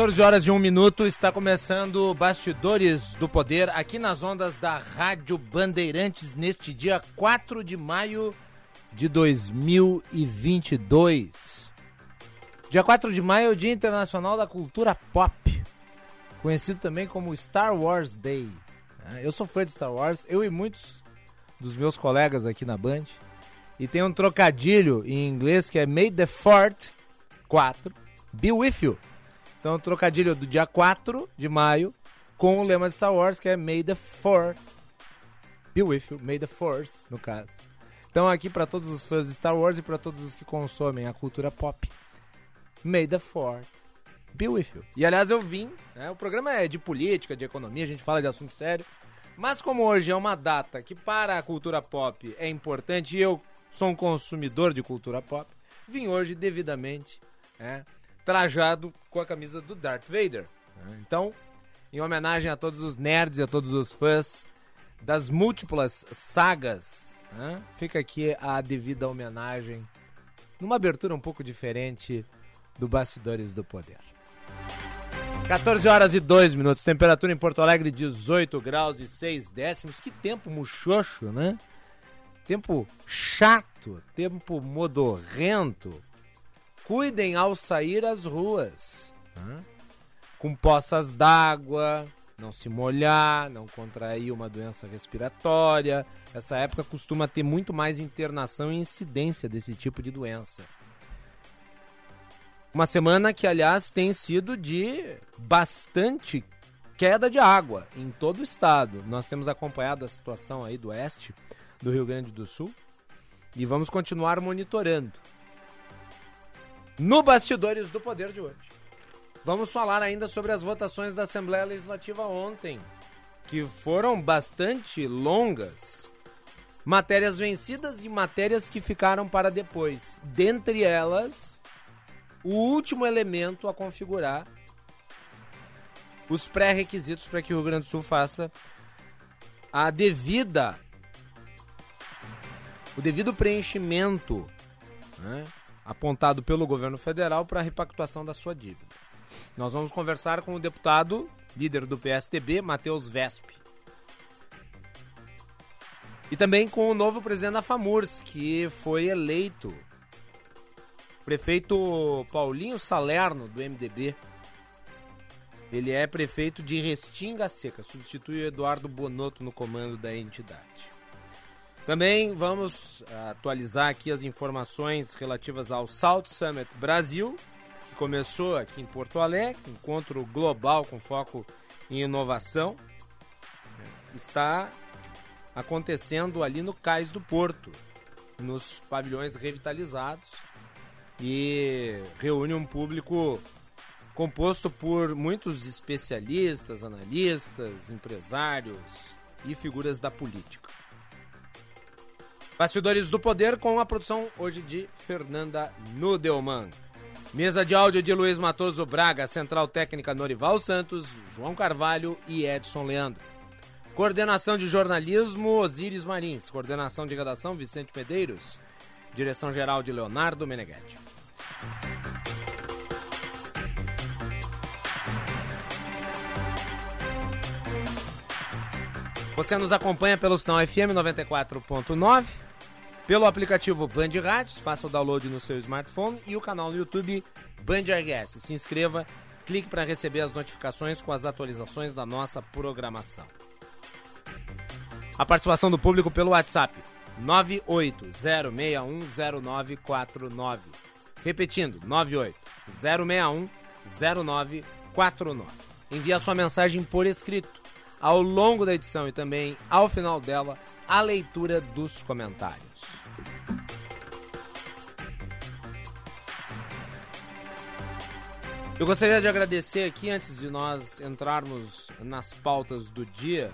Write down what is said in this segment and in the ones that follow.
14 horas e 1 minuto, está começando Bastidores do Poder aqui nas ondas da Rádio Bandeirantes neste dia 4 de maio de 2022. Dia 4 de maio é o Dia Internacional da Cultura Pop, conhecido também como Star Wars Day. É, eu sou fã de Star Wars, eu e muitos dos meus colegas aqui na Band. E tem um trocadilho em inglês que é May the Fort 4 be with you. Então, trocadilho do dia 4 de maio com o lema de Star Wars, que é May the Fourth be with you. May the Force, no caso. Então, aqui para todos os fãs de Star Wars e para todos os que consomem a cultura pop, May the Fourth be with you. E aliás, eu vim, né, o programa é de política, de economia, a gente fala de assunto sério. Mas como hoje é uma data que para a cultura pop é importante e eu sou um consumidor de cultura pop, vim hoje devidamente né, trajado com a camisa do Darth Vader. Né? Então, em homenagem a todos os nerds e a todos os fãs das múltiplas sagas, né? fica aqui a devida homenagem, numa abertura um pouco diferente do Bastidores do Poder. 14 horas e 2 minutos, temperatura em Porto Alegre 18 graus e 6 décimos. Que tempo muxoxo, né? Tempo chato, tempo modorrento, Cuidem ao sair às ruas. Né? Com poças d'água, não se molhar, não contrair uma doença respiratória. Essa época costuma ter muito mais internação e incidência desse tipo de doença. Uma semana que, aliás, tem sido de bastante queda de água em todo o estado. Nós temos acompanhado a situação aí do oeste do Rio Grande do Sul e vamos continuar monitorando no Bastidores do Poder de hoje. Vamos falar ainda sobre as votações da Assembleia Legislativa ontem, que foram bastante longas. Matérias vencidas e matérias que ficaram para depois. Dentre elas, o último elemento a configurar os pré-requisitos para que o Rio Grande do Sul faça a devida o devido preenchimento né, apontado pelo governo federal para a repactuação da sua dívida. Nós vamos conversar com o deputado, líder do PSDB, Matheus Vesp. E também com o novo presidente da FAMURS, que foi eleito. Prefeito Paulinho Salerno, do MDB. Ele é prefeito de Restinga Seca, substitui o Eduardo Bonotto no comando da entidade. Também vamos atualizar aqui as informações relativas ao South Summit Brasil, que começou aqui em Porto Alegre, encontro global com foco em inovação. Está acontecendo ali no Cais do Porto, nos pavilhões revitalizados e reúne um público composto por muitos especialistas, analistas, empresários e figuras da política. Bastidores do Poder com a produção hoje de Fernanda Nudelman. Mesa de áudio de Luiz Matoso Braga, Central Técnica Norival Santos, João Carvalho e Edson Leandro. Coordenação de jornalismo Osíris Marins. Coordenação de redação Vicente Medeiros. Direção geral de Leonardo Meneghetti. Você nos acompanha pelo sinal FM 94.9 pelo aplicativo Band Rádios, faça o download no seu smartphone e o canal no YouTube Band RS. Se inscreva, clique para receber as notificações com as atualizações da nossa programação. A participação do público pelo WhatsApp 980610949. Repetindo, 980610949. Envie a sua mensagem por escrito. Ao longo da edição e também ao final dela, a leitura dos comentários. Eu gostaria de agradecer aqui, antes de nós entrarmos nas pautas do dia,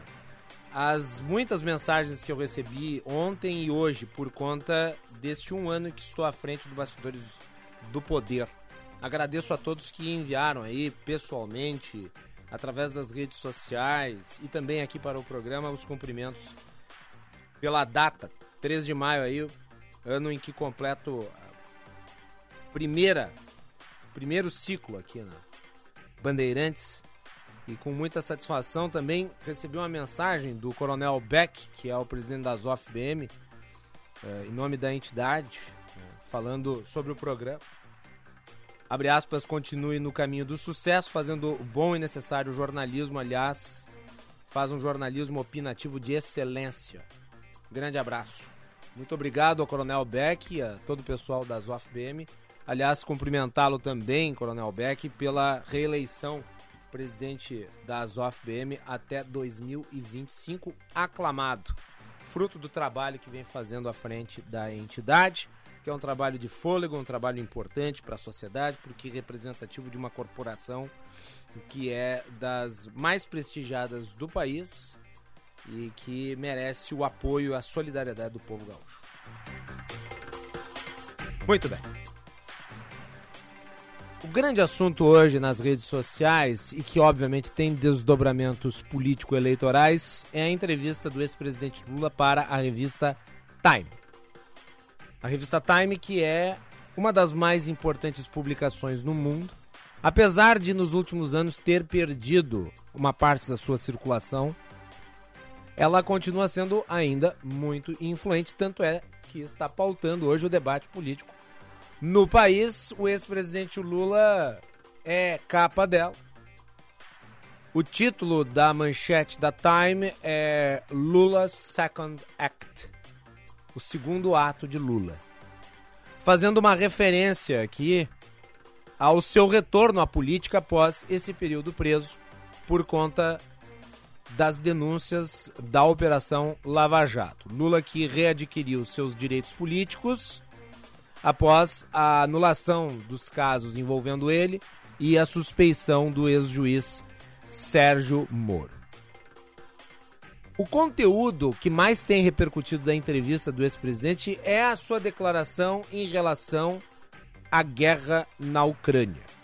as muitas mensagens que eu recebi ontem e hoje por conta deste um ano que estou à frente do Bastidores do Poder. Agradeço a todos que enviaram aí pessoalmente, através das redes sociais e também aqui para o programa os cumprimentos pela data, 3 de maio aí, ano em que completo a primeira primeiro ciclo aqui na Bandeirantes. E com muita satisfação também recebi uma mensagem do Coronel Beck, que é o presidente da ZOF-BM, eh, em nome da entidade, eh, falando sobre o programa. Abre aspas, continue no caminho do sucesso, fazendo o bom e necessário jornalismo. Aliás, faz um jornalismo opinativo de excelência. Grande abraço. Muito obrigado ao Coronel Beck e a todo o pessoal da ZOF-BM Aliás, cumprimentá-lo também, Coronel Beck, pela reeleição presidente da Azof BM até 2025, aclamado, fruto do trabalho que vem fazendo à frente da entidade, que é um trabalho de fôlego, um trabalho importante para a sociedade, porque representativo de uma corporação que é das mais prestigiadas do país e que merece o apoio e a solidariedade do povo gaúcho. Muito bem. O grande assunto hoje nas redes sociais e que obviamente tem desdobramentos político-eleitorais é a entrevista do ex-presidente Lula para a revista Time. A revista Time que é uma das mais importantes publicações no mundo, apesar de nos últimos anos ter perdido uma parte da sua circulação, ela continua sendo ainda muito influente, tanto é que está pautando hoje o debate político no país, o ex-presidente Lula é capa dela. O título da manchete da Time é Lula's Second Act o segundo ato de Lula. Fazendo uma referência aqui ao seu retorno à política após esse período preso por conta das denúncias da Operação Lava Jato. Lula que readquiriu seus direitos políticos após a anulação dos casos envolvendo ele e a suspeição do ex-juiz Sérgio Moro. O conteúdo que mais tem repercutido da entrevista do ex-presidente é a sua declaração em relação à guerra na Ucrânia.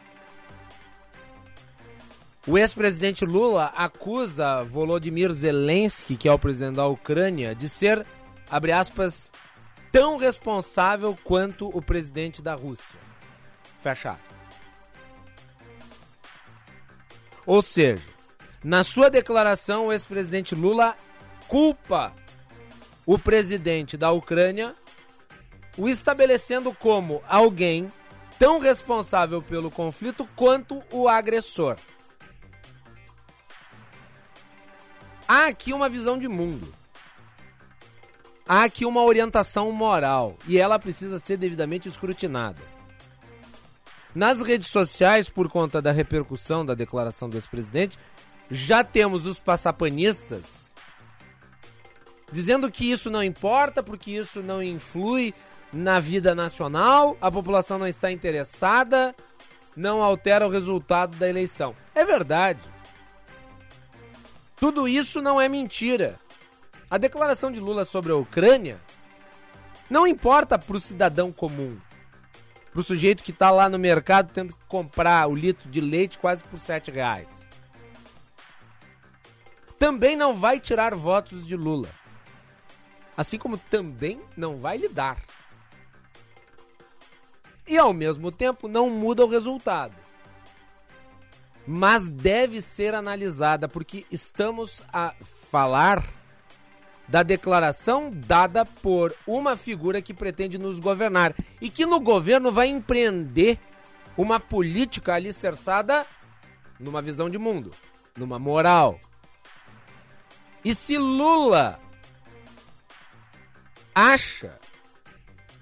O ex-presidente Lula acusa Volodymyr Zelensky, que é o presidente da Ucrânia, de ser, abre aspas, tão responsável quanto o presidente da Rússia. Fecha. Ou seja, na sua declaração, o ex-presidente Lula culpa o presidente da Ucrânia, o estabelecendo como alguém tão responsável pelo conflito quanto o agressor. Há aqui uma visão de mundo há aqui uma orientação moral e ela precisa ser devidamente escrutinada. Nas redes sociais, por conta da repercussão da declaração do ex-presidente, já temos os passapanistas dizendo que isso não importa, porque isso não influi na vida nacional, a população não está interessada, não altera o resultado da eleição. É verdade. Tudo isso não é mentira. A declaração de Lula sobre a Ucrânia não importa para o cidadão comum, para o sujeito que está lá no mercado tendo que comprar o litro de leite quase por sete reais. Também não vai tirar votos de Lula. Assim como também não vai lhe dar. E ao mesmo tempo não muda o resultado. Mas deve ser analisada porque estamos a falar da declaração dada por uma figura que pretende nos governar e que no governo vai empreender uma política alicerçada numa visão de mundo, numa moral. E se Lula acha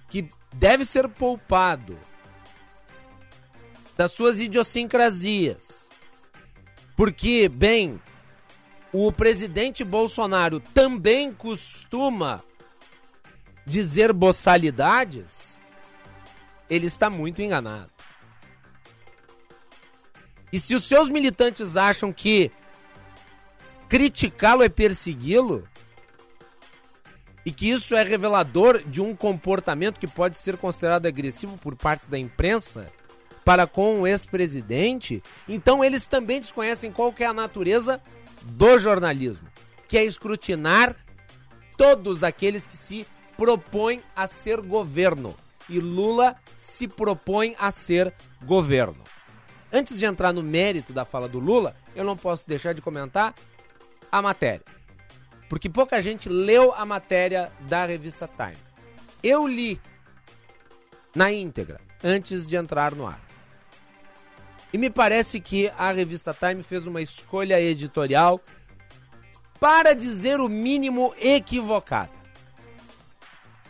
que deve ser poupado das suas idiosincrasias, porque, bem, o presidente Bolsonaro também costuma dizer boçalidades, ele está muito enganado. E se os seus militantes acham que criticá-lo é persegui-lo, e que isso é revelador de um comportamento que pode ser considerado agressivo por parte da imprensa para com o ex-presidente, então eles também desconhecem qual é a natureza do jornalismo, que é escrutinar todos aqueles que se propõem a ser governo. E Lula se propõe a ser governo. Antes de entrar no mérito da fala do Lula, eu não posso deixar de comentar a matéria. Porque pouca gente leu a matéria da revista Time. Eu li na íntegra antes de entrar no ar. E me parece que a revista Time fez uma escolha editorial para dizer o mínimo equivocada.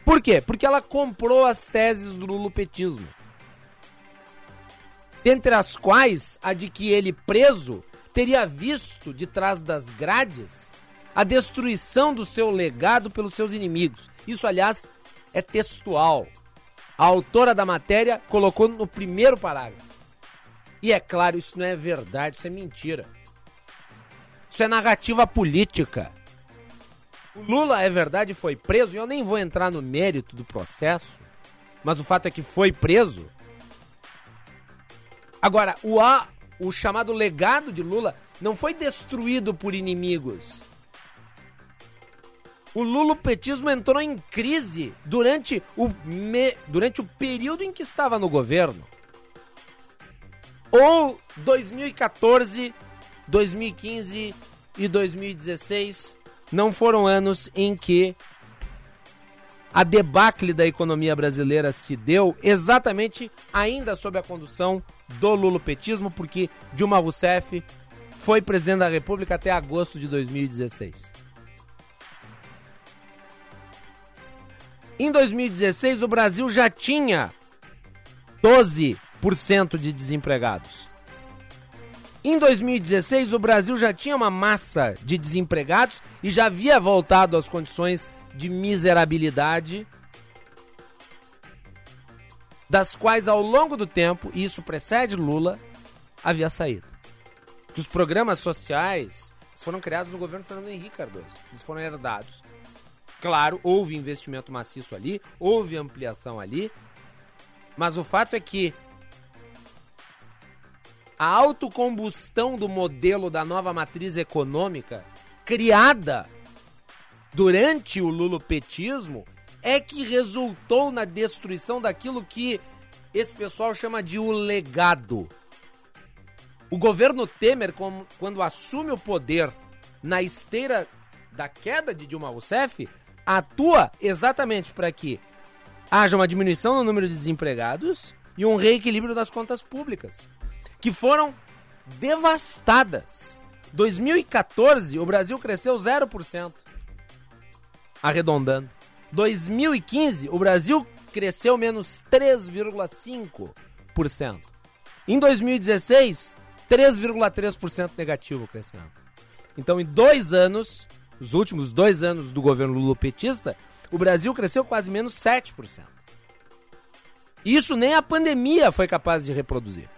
Por quê? Porque ela comprou as teses do lulopetismo. Dentre as quais a de que ele preso teria visto de trás das grades a destruição do seu legado pelos seus inimigos. Isso, aliás, é textual. A autora da matéria colocou no primeiro parágrafo. E é claro, isso não é verdade, isso é mentira. Isso é narrativa política. O Lula, é verdade, foi preso, e eu nem vou entrar no mérito do processo, mas o fato é que foi preso. Agora, o, a, o chamado legado de Lula não foi destruído por inimigos. O lulopetismo entrou em crise durante o, me, durante o período em que estava no governo. Ou 2014, 2015 e 2016 não foram anos em que a debacle da economia brasileira se deu exatamente ainda sob a condução do lulopetismo, porque Dilma Rousseff foi presidente da República até agosto de 2016. Em 2016, o Brasil já tinha 12% de desempregados. Em 2016, o Brasil já tinha uma massa de desempregados e já havia voltado às condições de miserabilidade, das quais ao longo do tempo, e isso precede Lula, havia saído. Que os programas sociais foram criados no governo Fernando Henrique Cardoso. Eles foram herdados. Claro, houve investimento maciço ali, houve ampliação ali, mas o fato é que a autocombustão do modelo da nova matriz econômica criada durante o lulopetismo é que resultou na destruição daquilo que esse pessoal chama de o legado. O governo Temer, quando assume o poder na esteira da queda de Dilma Rousseff, atua exatamente para que haja uma diminuição no número de desempregados e um reequilíbrio das contas públicas que foram devastadas. 2014, o Brasil cresceu 0%. Arredondando. 2015, o Brasil cresceu menos 3,5%. Em 2016, 3,3% negativo o crescimento. Então, em dois anos, os últimos dois anos do governo lulopetista, o Brasil cresceu quase menos 7%. Isso nem a pandemia foi capaz de reproduzir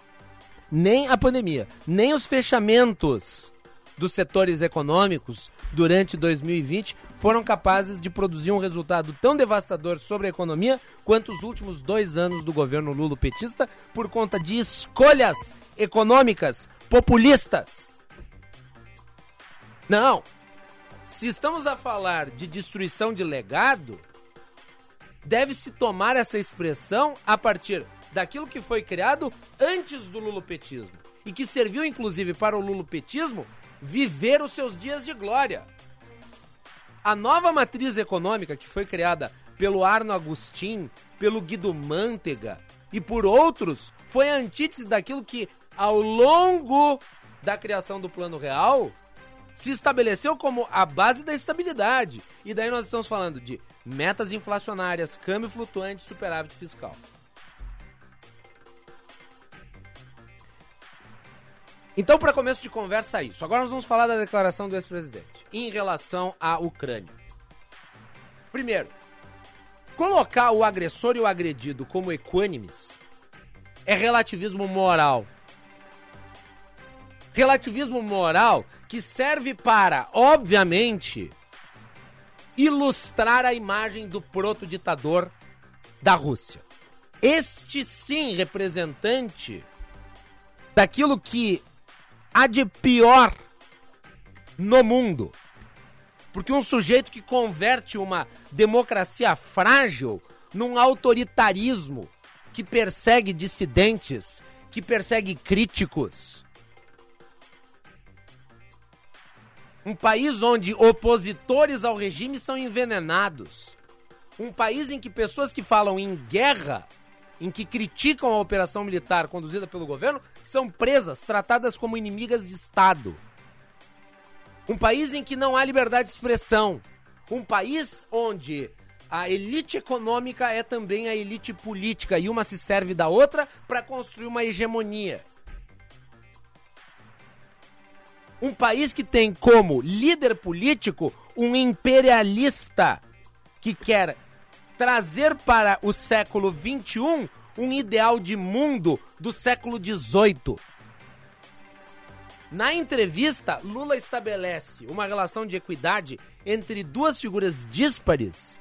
nem a pandemia, nem os fechamentos dos setores econômicos durante 2020 foram capazes de produzir um resultado tão devastador sobre a economia quanto os últimos dois anos do governo Lula petista por conta de escolhas econômicas populistas. Não! Se estamos a falar de destruição de legado, deve-se tomar essa expressão a partir daquilo que foi criado antes do lulopetismo e que serviu inclusive para o lulopetismo viver os seus dias de glória. A nova matriz econômica que foi criada pelo Arno Agustin, pelo Guido Mantega e por outros foi a antítese daquilo que ao longo da criação do Plano Real se estabeleceu como a base da estabilidade. E daí nós estamos falando de metas inflacionárias, câmbio flutuante, superávit fiscal. Então, para começo de conversa, é isso. Agora nós vamos falar da declaração do ex-presidente em relação à Ucrânia. Primeiro, colocar o agressor e o agredido como equânimes é relativismo moral. Relativismo moral que serve para, obviamente, ilustrar a imagem do proto-ditador da Rússia. Este sim representante daquilo que há de pior no mundo. Porque um sujeito que converte uma democracia frágil num autoritarismo que persegue dissidentes, que persegue críticos. Um país onde opositores ao regime são envenenados. Um país em que pessoas que falam em guerra em que criticam a operação militar conduzida pelo governo são presas, tratadas como inimigas de Estado. Um país em que não há liberdade de expressão. Um país onde a elite econômica é também a elite política e uma se serve da outra para construir uma hegemonia. Um país que tem como líder político um imperialista que quer trazer para o século XXI um ideal de mundo do século XVIII. Na entrevista, Lula estabelece uma relação de equidade entre duas figuras díspares,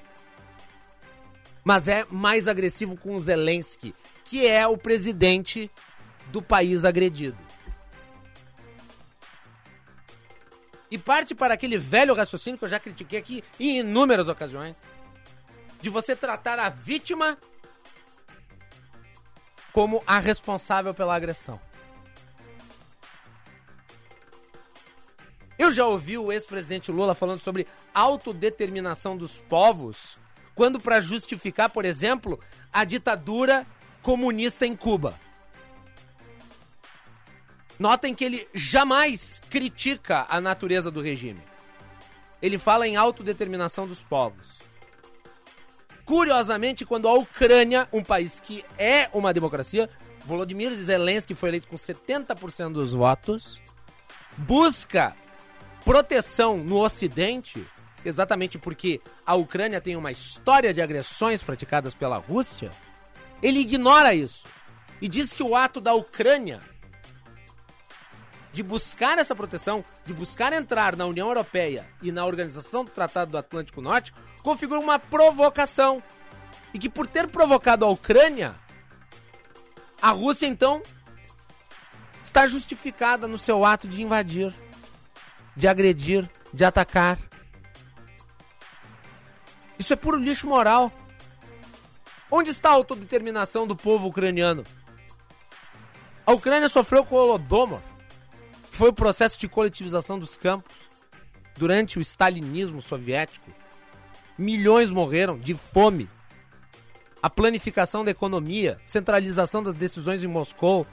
mas é mais agressivo com Zelensky, que é o presidente do país agredido. E parte para aquele velho raciocínio que eu já critiquei aqui em inúmeras ocasiões de você tratar a vítima como a responsável pela agressão. Eu já ouvi o ex-presidente Lula falando sobre autodeterminação dos povos, quando para justificar, por exemplo, a ditadura comunista em Cuba. Notem que ele jamais critica a natureza do regime. Ele fala em autodeterminação dos povos. Curiosamente, quando a Ucrânia, um país que é uma democracia, Volodymyr Zelensky foi eleito com 70% dos votos, busca proteção no Ocidente, exatamente porque a Ucrânia tem uma história de agressões praticadas pela Rússia, ele ignora isso e diz que o ato da Ucrânia de buscar essa proteção, de buscar entrar na União Europeia e na Organização do Tratado do Atlântico Norte, configura uma provocação. E que por ter provocado a Ucrânia, a Rússia então está justificada no seu ato de invadir, de agredir, de atacar. Isso é puro lixo moral. Onde está a autodeterminação do povo ucraniano? A Ucrânia sofreu com o Holodomor, que foi o processo de coletivização dos campos durante o stalinismo soviético. Milhões morreram de fome. A planificação da economia, centralização das decisões em Moscou,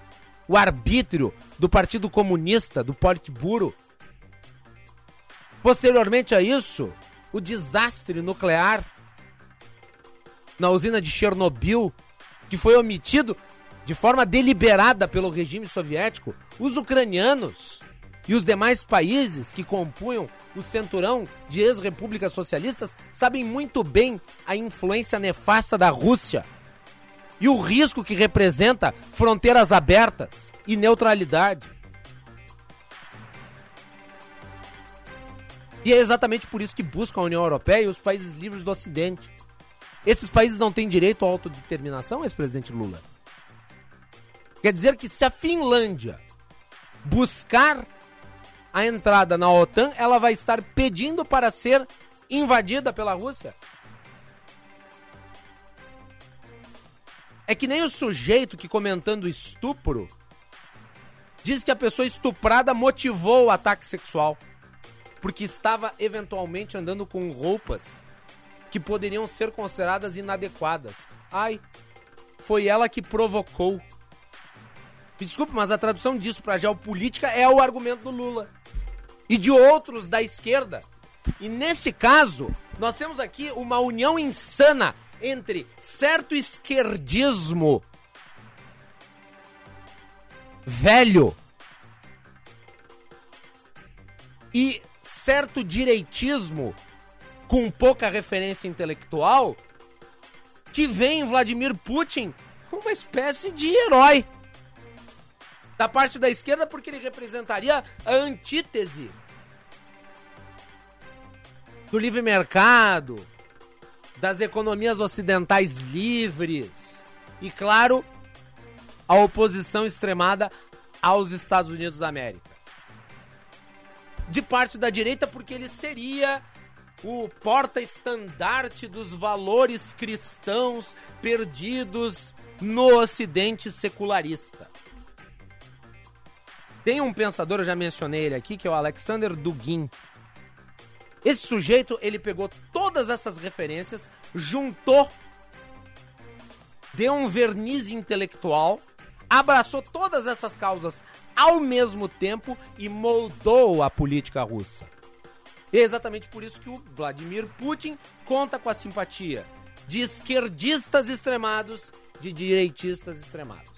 o arbítrio do Partido Comunista, do Politburo. Posteriormente a isso, o desastre nuclear na usina de Chernobyl, que foi omitido de forma deliberada pelo regime soviético. Os ucranianos e os demais países que compunham o centurão de ex-repúblicas socialistas sabem muito bem a influência nefasta da Rússia e o risco que representa fronteiras abertas e neutralidade. E é exatamente por isso que buscam a União Europeia e os países livres do Ocidente. Esses países não têm direito à autodeterminação, ex-presidente Lula? Quer dizer que se a Finlândia buscar a entrada na OTAN, ela vai estar pedindo para ser invadida pela Rússia? É que nem o sujeito que comentando estupro diz que a pessoa estuprada motivou o ataque sexual porque estava eventualmente andando com roupas que poderiam ser consideradas inadequadas. Ai, foi ela que provocou. Desculpe, mas a tradução disso para geopolítica é o argumento do Lula e de outros da esquerda. E nesse caso, nós temos aqui uma união insana entre certo esquerdismo velho e certo direitismo com pouca referência intelectual que vem Vladimir Putin uma espécie de herói da parte da esquerda porque ele representaria a antítese do livre mercado, das economias ocidentais livres e, claro, a oposição extremada aos Estados Unidos da América. De parte da direita, porque ele seria o porta-estandarte dos valores cristãos perdidos no Ocidente secularista. Tem um pensador, eu já mencionei ele aqui, que é o Alexander Dugin. Esse sujeito, ele pegou todas essas referências, juntou, deu um verniz intelectual, abraçou todas essas causas ao mesmo tempo e moldou a política russa. E é exatamente por isso que o Vladimir Putin conta com a simpatia de esquerdistas extremados, de direitistas extremados.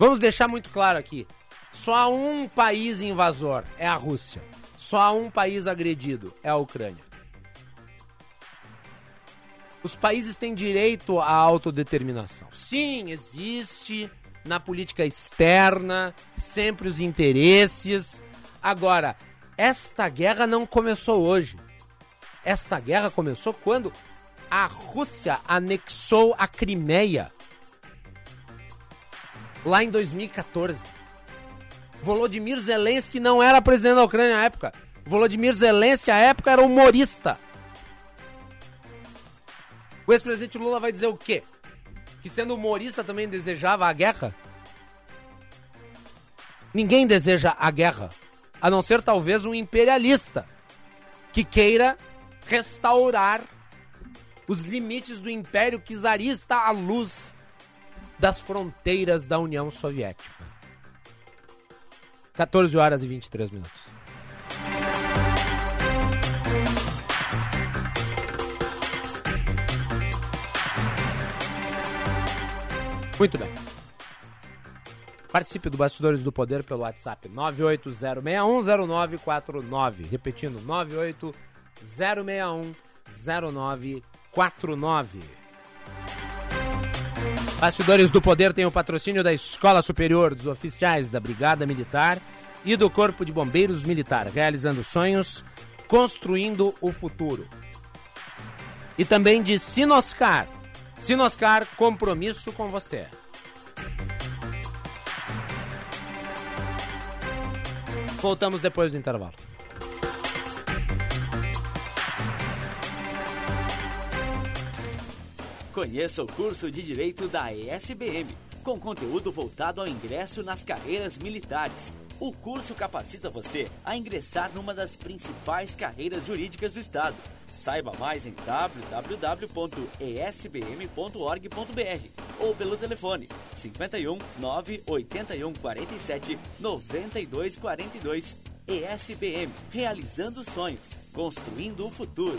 Vamos deixar muito claro aqui. Só há um país invasor, é a Rússia. Só há um país agredido, é a Ucrânia. Os países têm direito à autodeterminação. Sim, existe na política externa sempre os interesses. Agora, esta guerra não começou hoje. Esta guerra começou quando a Rússia anexou a Crimeia lá em 2014. Volodymyr Zelensky não era presidente da Ucrânia na época. Volodymyr Zelensky, à época, era humorista. O ex-presidente Lula vai dizer o quê? Que sendo humorista também desejava a guerra? Ninguém deseja a guerra, a não ser talvez um imperialista que queira restaurar os limites do império czarista à luz das fronteiras da União Soviética. 14 horas e 23 minutos. Muito bem. Participe do Bastidores do Poder pelo WhatsApp 980610949. Repetindo, 980610949. Bastidores do Poder tem o patrocínio da Escola Superior dos Oficiais da Brigada Militar e do Corpo de Bombeiros Militar, realizando sonhos, construindo o futuro. E também de Sinoscar. Sinoscar, compromisso com você. Voltamos depois do intervalo. Conheça o curso de Direito da ESBM, com conteúdo voltado ao ingresso nas carreiras militares. O curso capacita você a ingressar numa das principais carreiras jurídicas do Estado. Saiba mais em www.esbm.org.br ou pelo telefone 51 981 47 92 42. ESBM, realizando sonhos, construindo o futuro.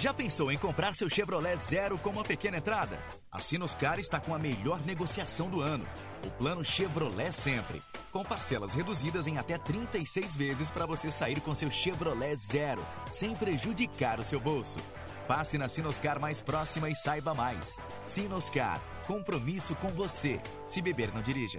Já pensou em comprar seu Chevrolet Zero com uma pequena entrada? A Sinoscar está com a melhor negociação do ano. O plano Chevrolet Sempre. Com parcelas reduzidas em até 36 vezes para você sair com seu Chevrolet Zero, sem prejudicar o seu bolso. Passe na Sinoscar mais próxima e saiba mais. Sinoscar. Compromisso com você. Se beber, não dirija.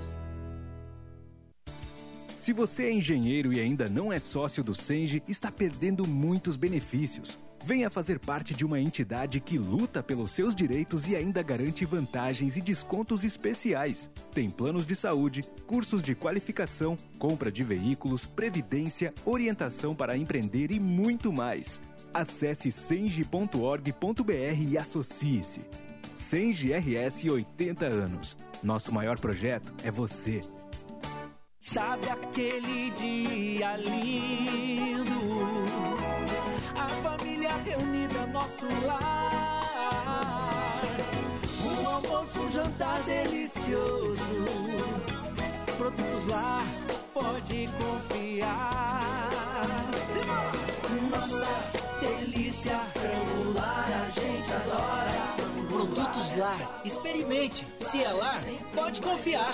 Se você é engenheiro e ainda não é sócio do Senge, está perdendo muitos benefícios. Venha fazer parte de uma entidade que luta pelos seus direitos e ainda garante vantagens e descontos especiais. Tem planos de saúde, cursos de qualificação, compra de veículos, previdência, orientação para empreender e muito mais. Acesse senge.org.br e associe-se. Senge RS 80 anos. Nosso maior projeto é você. Sabe aquele dia lindo? A família reunida, nosso lar. Um almoço, um jantar delicioso. Produtos lá, pode confiar. Nossa delícia, frango lar, a gente adora. Produtos Lar, experimente. Se é lá, pode confiar.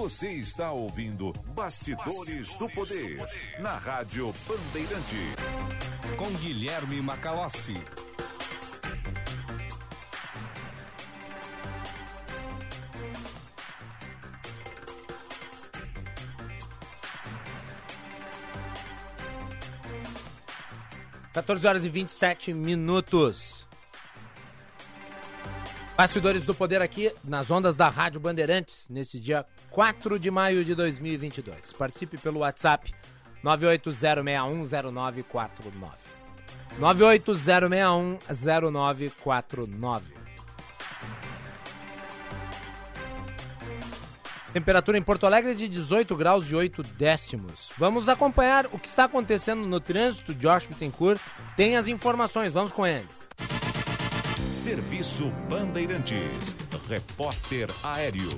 Você está ouvindo Bastidores, Bastidores do, poder, do Poder na Rádio Bandeirante. Com Guilherme Macalossi. Quatorze horas e 27 minutos. Bastidores do Poder aqui nas ondas da Rádio Bandeirantes, nesse dia 4 de maio de 2022. Participe pelo WhatsApp 980610949. 980610949. Temperatura em Porto Alegre de 18 graus e 8 décimos. Vamos acompanhar o que está acontecendo no trânsito. Josh Bittencourt tem as informações. Vamos com ele. Serviço Bandeirantes. Repórter Aéreo.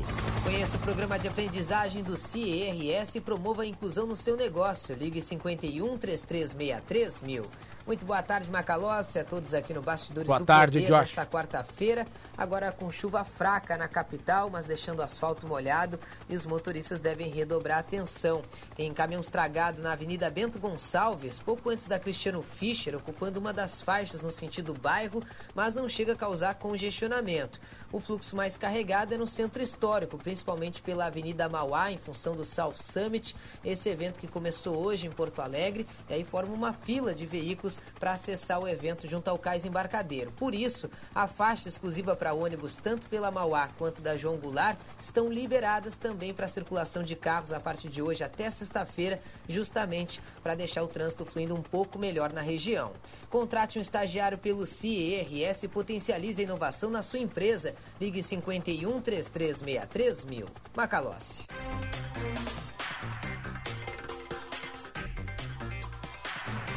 Conheça o programa de aprendizagem do CIRS e promova a inclusão no seu negócio. Ligue 51 3363 mil. Muito boa tarde, Macalossi, a todos aqui no Bastidores boa do tarde, Poder Josh. nessa quarta-feira. Agora com chuva fraca na capital, mas deixando o asfalto molhado e os motoristas devem redobrar a atenção. Tem caminhão estragado na Avenida Bento Gonçalves, pouco antes da Cristiano Fischer, ocupando uma das faixas no sentido bairro, mas não chega a causar congestionamento. O fluxo mais carregado é no centro histórico, principalmente pela Avenida Mauá, em função do South Summit. Esse evento que começou hoje em Porto Alegre, e aí forma uma fila de veículos para acessar o evento junto ao cais embarcadeiro. Por isso, a faixa exclusiva para ônibus, tanto pela Mauá quanto da João Goulart, estão liberadas também para circulação de carros a partir de hoje até sexta-feira, justamente para deixar o trânsito fluindo um pouco melhor na região. Contrate um estagiário pelo CIRS e potencialize a inovação na sua empresa. Ligue 51 3363 mil. Macalossi.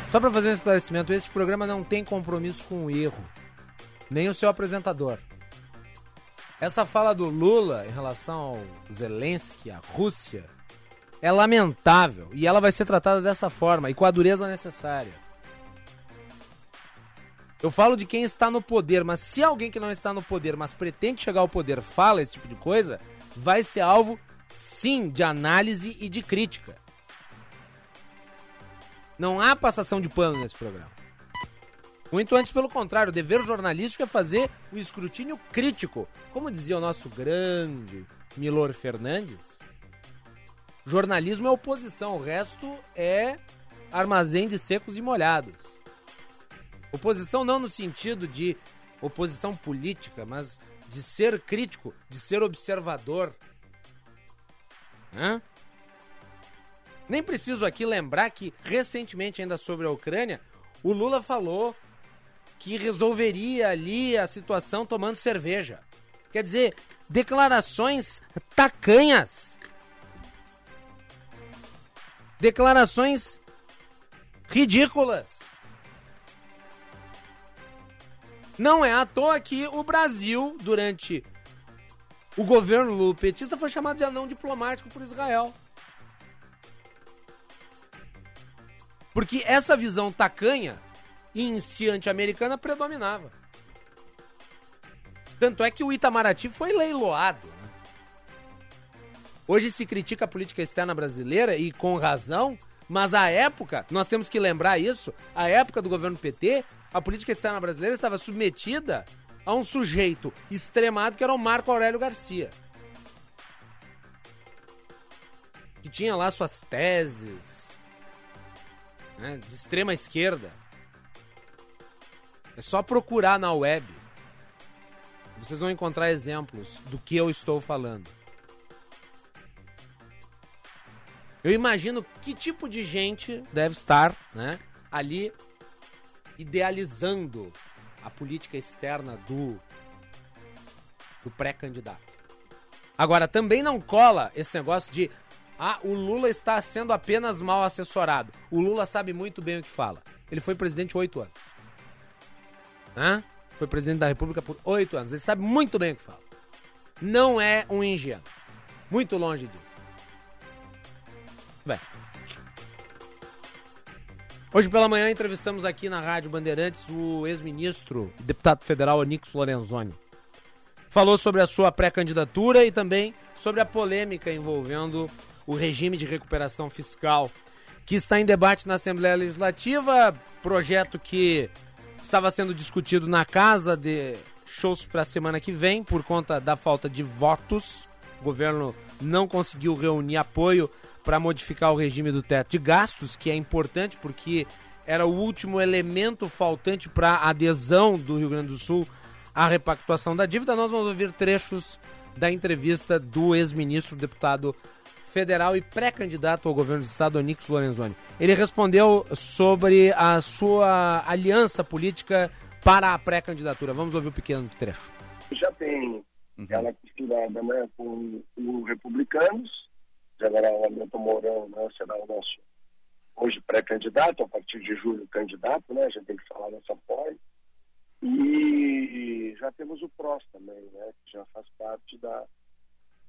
Só para fazer um esclarecimento, esse programa não tem compromisso com o erro, nem o seu apresentador. Essa fala do Lula em relação ao Zelensky, à Rússia, é lamentável e ela vai ser tratada dessa forma e com a dureza necessária. Eu falo de quem está no poder, mas se alguém que não está no poder, mas pretende chegar ao poder, fala esse tipo de coisa, vai ser alvo, sim, de análise e de crítica. Não há passação de pano nesse programa. Muito antes, pelo contrário, o dever jornalístico é fazer o escrutínio crítico. Como dizia o nosso grande Milor Fernandes, jornalismo é oposição, o resto é armazém de secos e molhados. Oposição não no sentido de oposição política, mas de ser crítico, de ser observador. Hã? Nem preciso aqui lembrar que, recentemente, ainda sobre a Ucrânia, o Lula falou que resolveria ali a situação tomando cerveja. Quer dizer, declarações tacanhas. Declarações ridículas. Não é à toa que o Brasil, durante o governo Lula petista, foi chamado de anão diplomático por Israel. Porque essa visão tacanha e em si anti-americana predominava. Tanto é que o Itamaraty foi leiloado. Né? Hoje se critica a política externa brasileira e com razão, mas a época, nós temos que lembrar isso, a época do governo PT, a política externa brasileira estava submetida a um sujeito extremado que era o Marco Aurélio Garcia. Que tinha lá suas teses né, de extrema esquerda. É só procurar na web. Vocês vão encontrar exemplos do que eu estou falando. Eu imagino que tipo de gente deve estar né, ali idealizando a política externa do, do pré-candidato. Agora, também não cola esse negócio de ah, o Lula está sendo apenas mal assessorado. O Lula sabe muito bem o que fala. Ele foi presidente oito anos. Hã? Foi presidente da República por oito anos. Ele sabe muito bem o que fala. Não é um ingênuo. Muito longe disso. Hoje pela manhã entrevistamos aqui na Rádio Bandeirantes o ex-ministro deputado federal Onix Lorenzoni. Falou sobre a sua pré-candidatura e também sobre a polêmica envolvendo o regime de recuperação fiscal que está em debate na Assembleia Legislativa, projeto que estava sendo discutido na casa de shows para a semana que vem por conta da falta de votos. O governo não conseguiu reunir apoio para modificar o regime do teto de gastos, que é importante porque era o último elemento faltante para a adesão do Rio Grande do Sul à repactuação da dívida. Nós vamos ouvir trechos da entrevista do ex-ministro, deputado federal e pré-candidato ao governo do estado, Onix Lorenzoni. Ele respondeu sobre a sua aliança política para a pré-candidatura. Vamos ouvir o um pequeno trecho. Já tem uhum. ela costurada né, com os republicanos, general Hamilton Mourão né, será o nosso hoje pré-candidato, a partir de julho candidato, né? A gente tem que falar dessa forma. E já temos o PROS também, né? Que já faz parte da,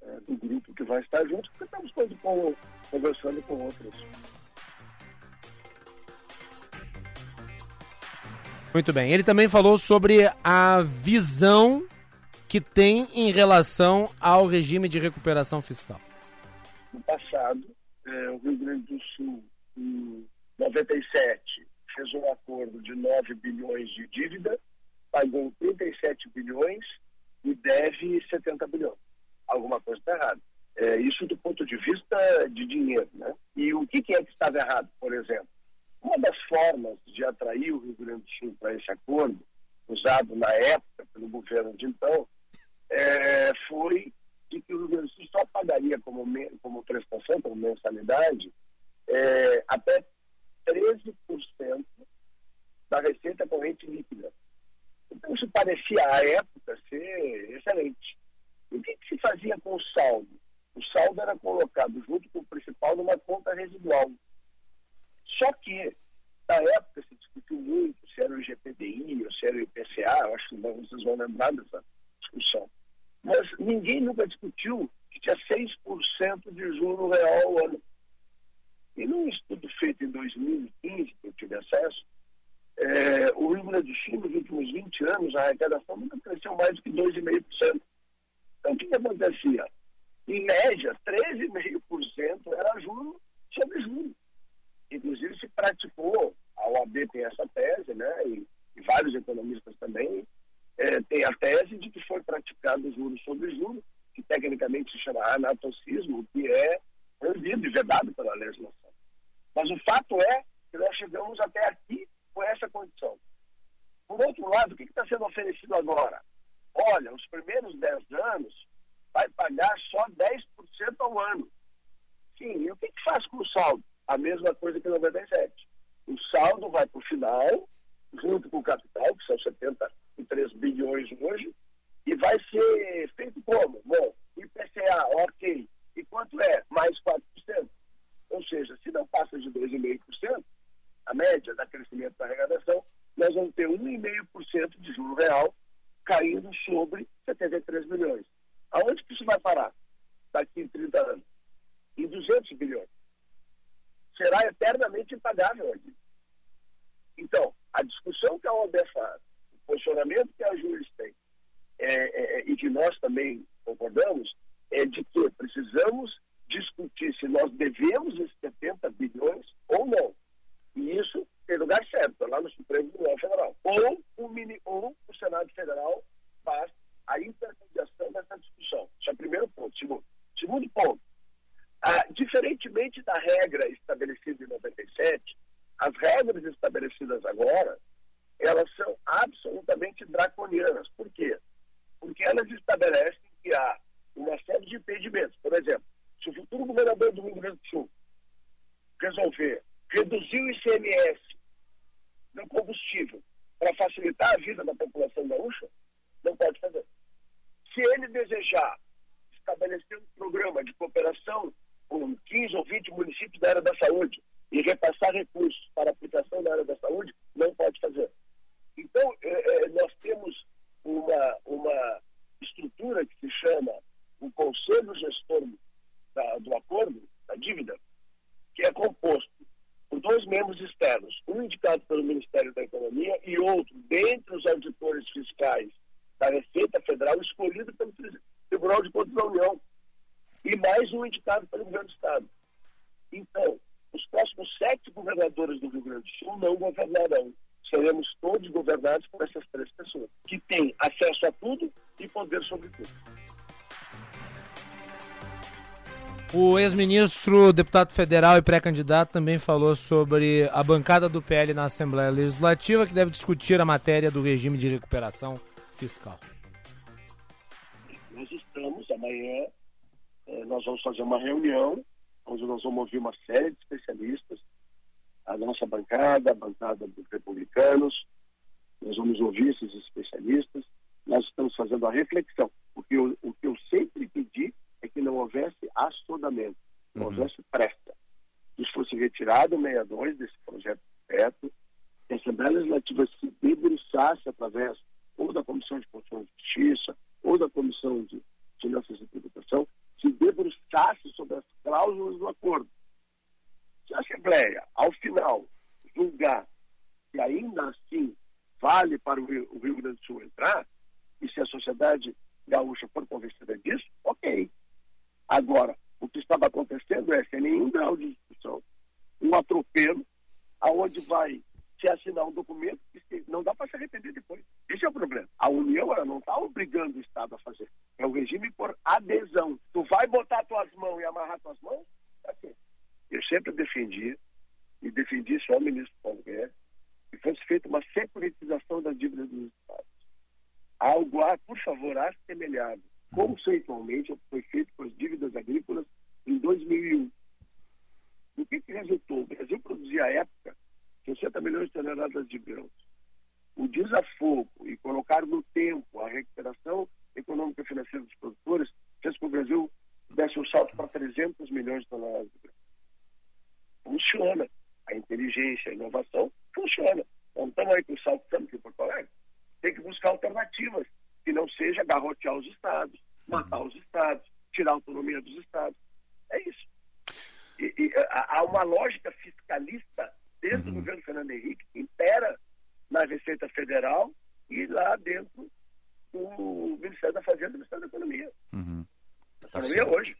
é, do grupo que vai estar junto, porque estamos com, conversando com outros. Muito bem. Ele também falou sobre a visão que tem em relação ao regime de recuperação fiscal no passado, é, o Rio Grande do Sul, em 97, fez um acordo de 9 bilhões de dívida, pagou 37 bilhões e deve 70 bilhões. Alguma coisa está errada. É, isso do ponto de vista de dinheiro. Né? E o que, que é que estava errado, por exemplo? Uma das formas de atrair o Rio Grande do Sul para esse acordo, usado na época pelo governo de então, é, foi de que o Sul só pagaria como, como prestação, como mensalidade, é, até 13% da receita corrente líquida. Então isso parecia, à época, ser excelente. E o que, que se fazia com o saldo? O saldo era colocado junto com o principal numa conta residual. Só que, na época, se discutiu muito se era o IGPDI ou se era o IPCA, acho que vocês vão lembrar dessa discussão. Mas ninguém nunca discutiu que tinha 6% de juro real ao ano. E num estudo feito em 2015, que eu tive acesso, é, o Rio Grande do Sul, nos últimos 20 anos, a arrecadação nunca cresceu mais do que 2,5%. Então, o que, que acontecia? Em média, 13,5% era juro sobre juro. Inclusive, se praticou, a OAB tem essa tese, né, e, e vários economistas também, é, tem a tese de que foi praticado juros sobre juros, que tecnicamente se chama anatocismo, que é proibido e vedado pela legislação. Mas o fato é que nós chegamos até aqui com essa condição. Por outro lado, o que está sendo oferecido agora? Olha, os primeiros 10 anos vai pagar só 10% ao ano. Sim, e o que, que faz com o saldo? A mesma coisa que 97. O saldo vai para o final, junto com o capital, que são 70 3 bilhões hoje, E vai ser feito como? Bom, IPCA, ok. E quanto é? Mais 4%. Ou seja, se não passa de 2,5%, a média da crescimento da arrecadação, nós vamos ter 1,5% de juro real caindo sobre 73 bilhões. Aonde que isso vai parar daqui a 30 anos? Em 200 bilhões. Será eternamente impagável aqui. Então, a discussão que a OAB faz, posicionamento que a Júlia tem, é, é, e que nós também concordamos, é de que precisamos discutir se nós devemos esses 70 bilhões ou não. E isso tem lugar certo, lá no Supremo Tribunal Federal. Ou o, mini, ou o Senado Federal faz a intermediação dessa discussão. Isso é o primeiro ponto. Segundo, segundo ponto, ah, diferentemente da regra estabelecida em 97, as regras estabelecidas agora, elas são absolutamente draconianas. Por quê? Porque elas estabelecem que há uma série de impedimentos. Por exemplo, se o futuro governador do Rio Grande do Sul resolver reduzir o ICMS no combustível para facilitar a vida da população gaúcha, não pode fazer. Se ele desejar estabelecer um programa de cooperação com 15 ou 20 municípios da área da saúde e repassar recursos para aplicação na área da saúde, não pode fazer. Então, é, é, nós temos uma, uma estrutura que se chama o Conselho Gestor da, do Acordo, da dívida, que é composto por dois membros externos, um indicado pelo Ministério da Economia e outro dentre os auditores fiscais da Receita Federal, escolhido pelo Tribunal de Contas da União, e mais um indicado pelo Governo do Estado. Então, os próximos sete governadores do Rio Grande do Sul não governarão. Seremos todos governados por essas três pessoas, que têm acesso a tudo e poder sobre tudo. O ex-ministro, deputado federal e pré-candidato também falou sobre a bancada do PL na Assembleia Legislativa, que deve discutir a matéria do regime de recuperação fiscal. Nós estamos, amanhã, eh, nós vamos fazer uma reunião onde nós vamos ouvir uma série de especialistas, a nossa bancada, a bancada dos republicanos, nós vamos ouvir esses especialistas, nós estamos fazendo a reflexão, porque o, o que eu sempre pedi é que não houvesse assodamento, não uhum. houvesse presta. Isso fosse retirado o 62 desse projeto perto, que a Assembleia Legislativa se debruçasse através ou da Comissão de Constituição e Justiça, ou da Comissão de Finanças e Tributação, se debruçasse sobre as cláusulas do acordo. Se a Assembleia, ao final, julgar que ainda assim vale para o Rio, o Rio Grande do Sul entrar, e se a sociedade gaúcha for convencida disso, ok. Agora, o que estava acontecendo é, sem nenhum grau de discussão, um atropelo, aonde vai se assinar um documento que não dá para se arrepender depois. Esse é o problema. A União ela não está obrigando o Estado a fazer. É o regime por adesão. Tu vai botar tuas mãos e amarrar tuas mãos? É assim. Eu sempre defendi, e defendi só o ministro Paulo Guedes, que fosse feita uma securitização da dívida dos Estados. Algo, a, por favor, assemelhado, conceitualmente, foi feito com as dívidas agrícolas em 2001. O que, que resultou? O Brasil produzia à época 60 milhões de toneladas de grãos. O desafogo e colocar no tempo a recuperação econômica e financeira dos produtores fez com que o Brasil desse um salto para 300 milhões de toneladas de grãos. Funciona. A inteligência, a inovação, funciona. Não estamos aí com o salto tanto em Porto Alegre. Tem que buscar alternativas que não seja garrotear os estados, matar os estados, tirar a autonomia dos estados. É isso. E, e, há uma lógica fiscalista desde uhum. o governo Fernando Henrique, que impera na Receita Federal e lá dentro do Ministério da Fazenda e do Ministério da Economia. Uhum. Tá Economia hoje.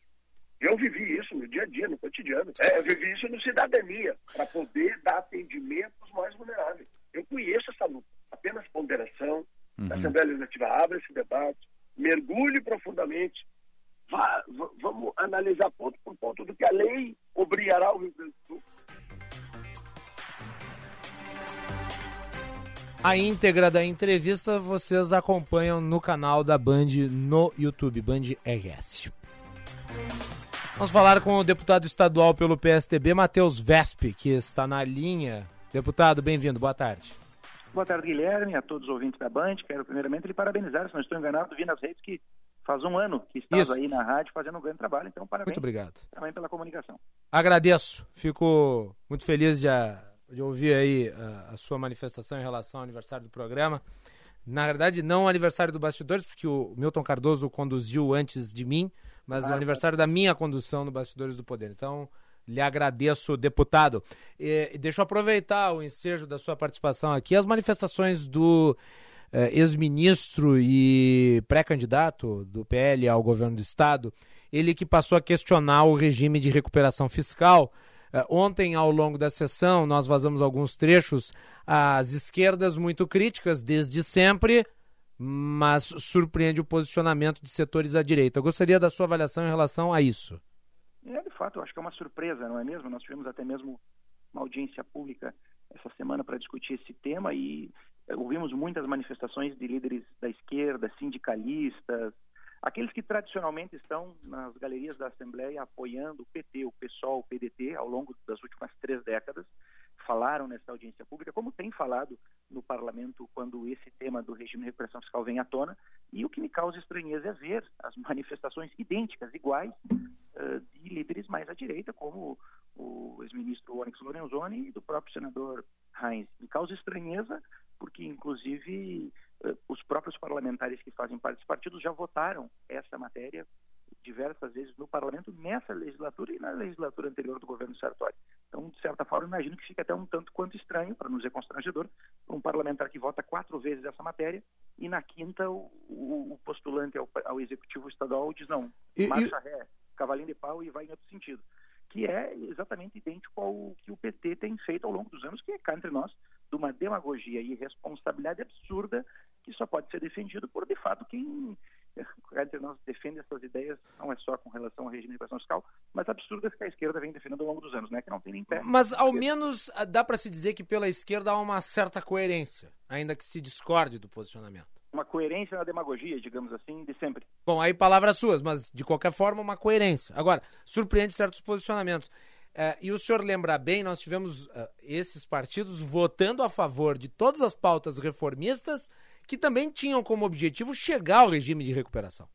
Eu vivi isso no dia a dia, no cotidiano. É, eu vivi isso no cidadania, para poder dar atendimento aos mais vulneráveis. Eu conheço essa luta. Apenas ponderação. Uhum. A Assembleia Legislativa abre esse debate, mergulhe profundamente. Vá, vamos analisar ponto por ponto do que a lei obrigará o Rio Grande do Sul A íntegra da entrevista vocês acompanham no canal da Band no YouTube, Band RS. Vamos falar com o deputado estadual pelo PSTB, Matheus Vesp, que está na linha. Deputado, bem-vindo, boa tarde. Boa tarde, Guilherme, a todos os ouvintes da Band. Quero primeiramente lhe parabenizar, se não estou enganado, vi nas redes que faz um ano que estás aí na rádio fazendo um grande trabalho, então parabéns. Muito obrigado. Também pela comunicação. Agradeço, fico muito feliz de, de ouvir aí a, a sua manifestação em relação ao aniversário do programa. Na verdade, não o aniversário do Bastidores, porque o Milton Cardoso conduziu antes de mim, mas ah, o aniversário da minha condução no Bastidores do Poder. Então, lhe agradeço, deputado. E, deixa eu aproveitar o ensejo da sua participação aqui. As manifestações do eh, ex-ministro e pré-candidato do PL ao governo do Estado, ele que passou a questionar o regime de recuperação fiscal. Eh, ontem, ao longo da sessão, nós vazamos alguns trechos, as esquerdas muito críticas desde sempre, mas surpreende o posicionamento de setores à direita. Eu gostaria da sua avaliação em relação a isso. É, de fato, eu acho que é uma surpresa, não é mesmo? Nós tivemos até mesmo uma audiência pública essa semana para discutir esse tema e eh, ouvimos muitas manifestações de líderes da esquerda, sindicalistas, aqueles que tradicionalmente estão nas galerias da Assembleia apoiando o PT, o PSOL, o PDT ao longo das últimas três décadas, falaram nessa audiência pública, como tem falado no parlamento quando esse tema do regime de recuperação fiscal vem à tona. E o que me causa estranheza é ver as manifestações idênticas, iguais, uh, de líderes mais à direita, como o ex-ministro Onyx Lorenzoni e do próprio senador Heinz. Me causa estranheza porque, inclusive, uh, os próprios parlamentares que fazem parte dos partidos já votaram essa matéria diversas vezes no parlamento nessa legislatura e na legislatura anterior do governo Sartori. Então, de certa forma, imagino que fica até um tanto quanto estranho, para não dizer constrangedor, um parlamentar que vota quatro vezes essa matéria e na quinta o, o, o postulante ao, ao, executivo estadual diz não, e, marcha e... ré, cavalinho de pau e vai em outro sentido. Que é exatamente idêntico ao que o PT tem feito ao longo dos anos, que é cá entre nós, de uma demagogia e responsabilidade absurda que só pode ser defendido por, de fato, quem entre nós defende essas ideias, não é só com relação ao regime de recuperação fiscal, mas absurdas que a esquerda vem defendendo ao longo dos anos, né? Que não tem nem pé. Mas ao menos ah, dá para se dizer que pela esquerda há uma certa coerência, ainda que se discorde do posicionamento. Uma coerência na demagogia, digamos assim, de sempre. Bom, aí palavras suas, mas de qualquer forma uma coerência. Agora, surpreende certos posicionamentos. Uh, e o senhor lembra bem, nós tivemos uh, esses partidos votando a favor de todas as pautas reformistas que também tinham como objetivo chegar ao regime de recuperação.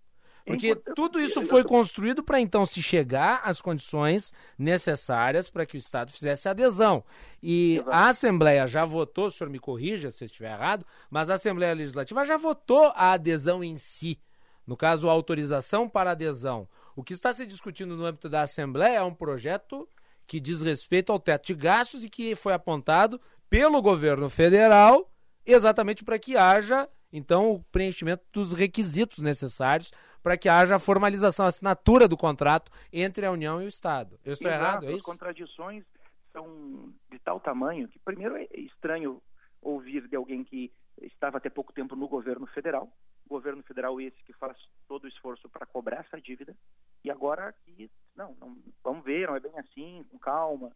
Porque tudo isso foi construído para então se chegar às condições necessárias para que o Estado fizesse adesão. E a Assembleia já votou, o senhor me corrija se eu estiver errado, mas a Assembleia Legislativa já votou a adesão em si. No caso, a autorização para adesão. O que está se discutindo no âmbito da Assembleia é um projeto que diz respeito ao teto de gastos e que foi apontado pelo governo federal exatamente para que haja, então, o preenchimento dos requisitos necessários para que haja a formalização, a assinatura do contrato entre a União e o Estado. Eu estou Exato, errado, é isso? As contradições são de tal tamanho que, primeiro, é estranho ouvir de alguém que estava até pouco tempo no governo federal, governo federal esse que faz todo o esforço para cobrar essa dívida, e agora que, não, não, vamos ver, não é bem assim, com calma,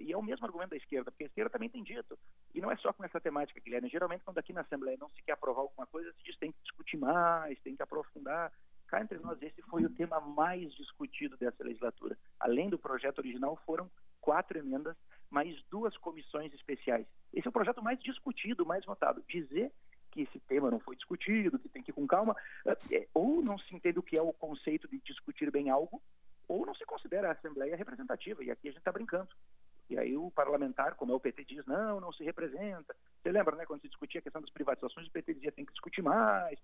e é o mesmo argumento da esquerda, porque a esquerda também tem dito. E não é só com essa temática, Guilherme. Geralmente, quando aqui na Assembleia não se quer aprovar alguma coisa, se diz tem que discutir mais, tem que aprofundar. Cá entre nós, esse foi o tema mais discutido dessa legislatura. Além do projeto original, foram quatro emendas, mais duas comissões especiais. Esse é o projeto mais discutido, mais votado. Dizer que esse tema não foi discutido, que tem que ir com calma, é, ou não se entende o que é o conceito de discutir bem algo, ou não se considera a Assembleia representativa, e aqui a gente está brincando. E aí o parlamentar, como é o PT, diz, não, não se representa. Você lembra, né, quando se discutia a questão das privatizações, o PT dizia, tem que discutir mais.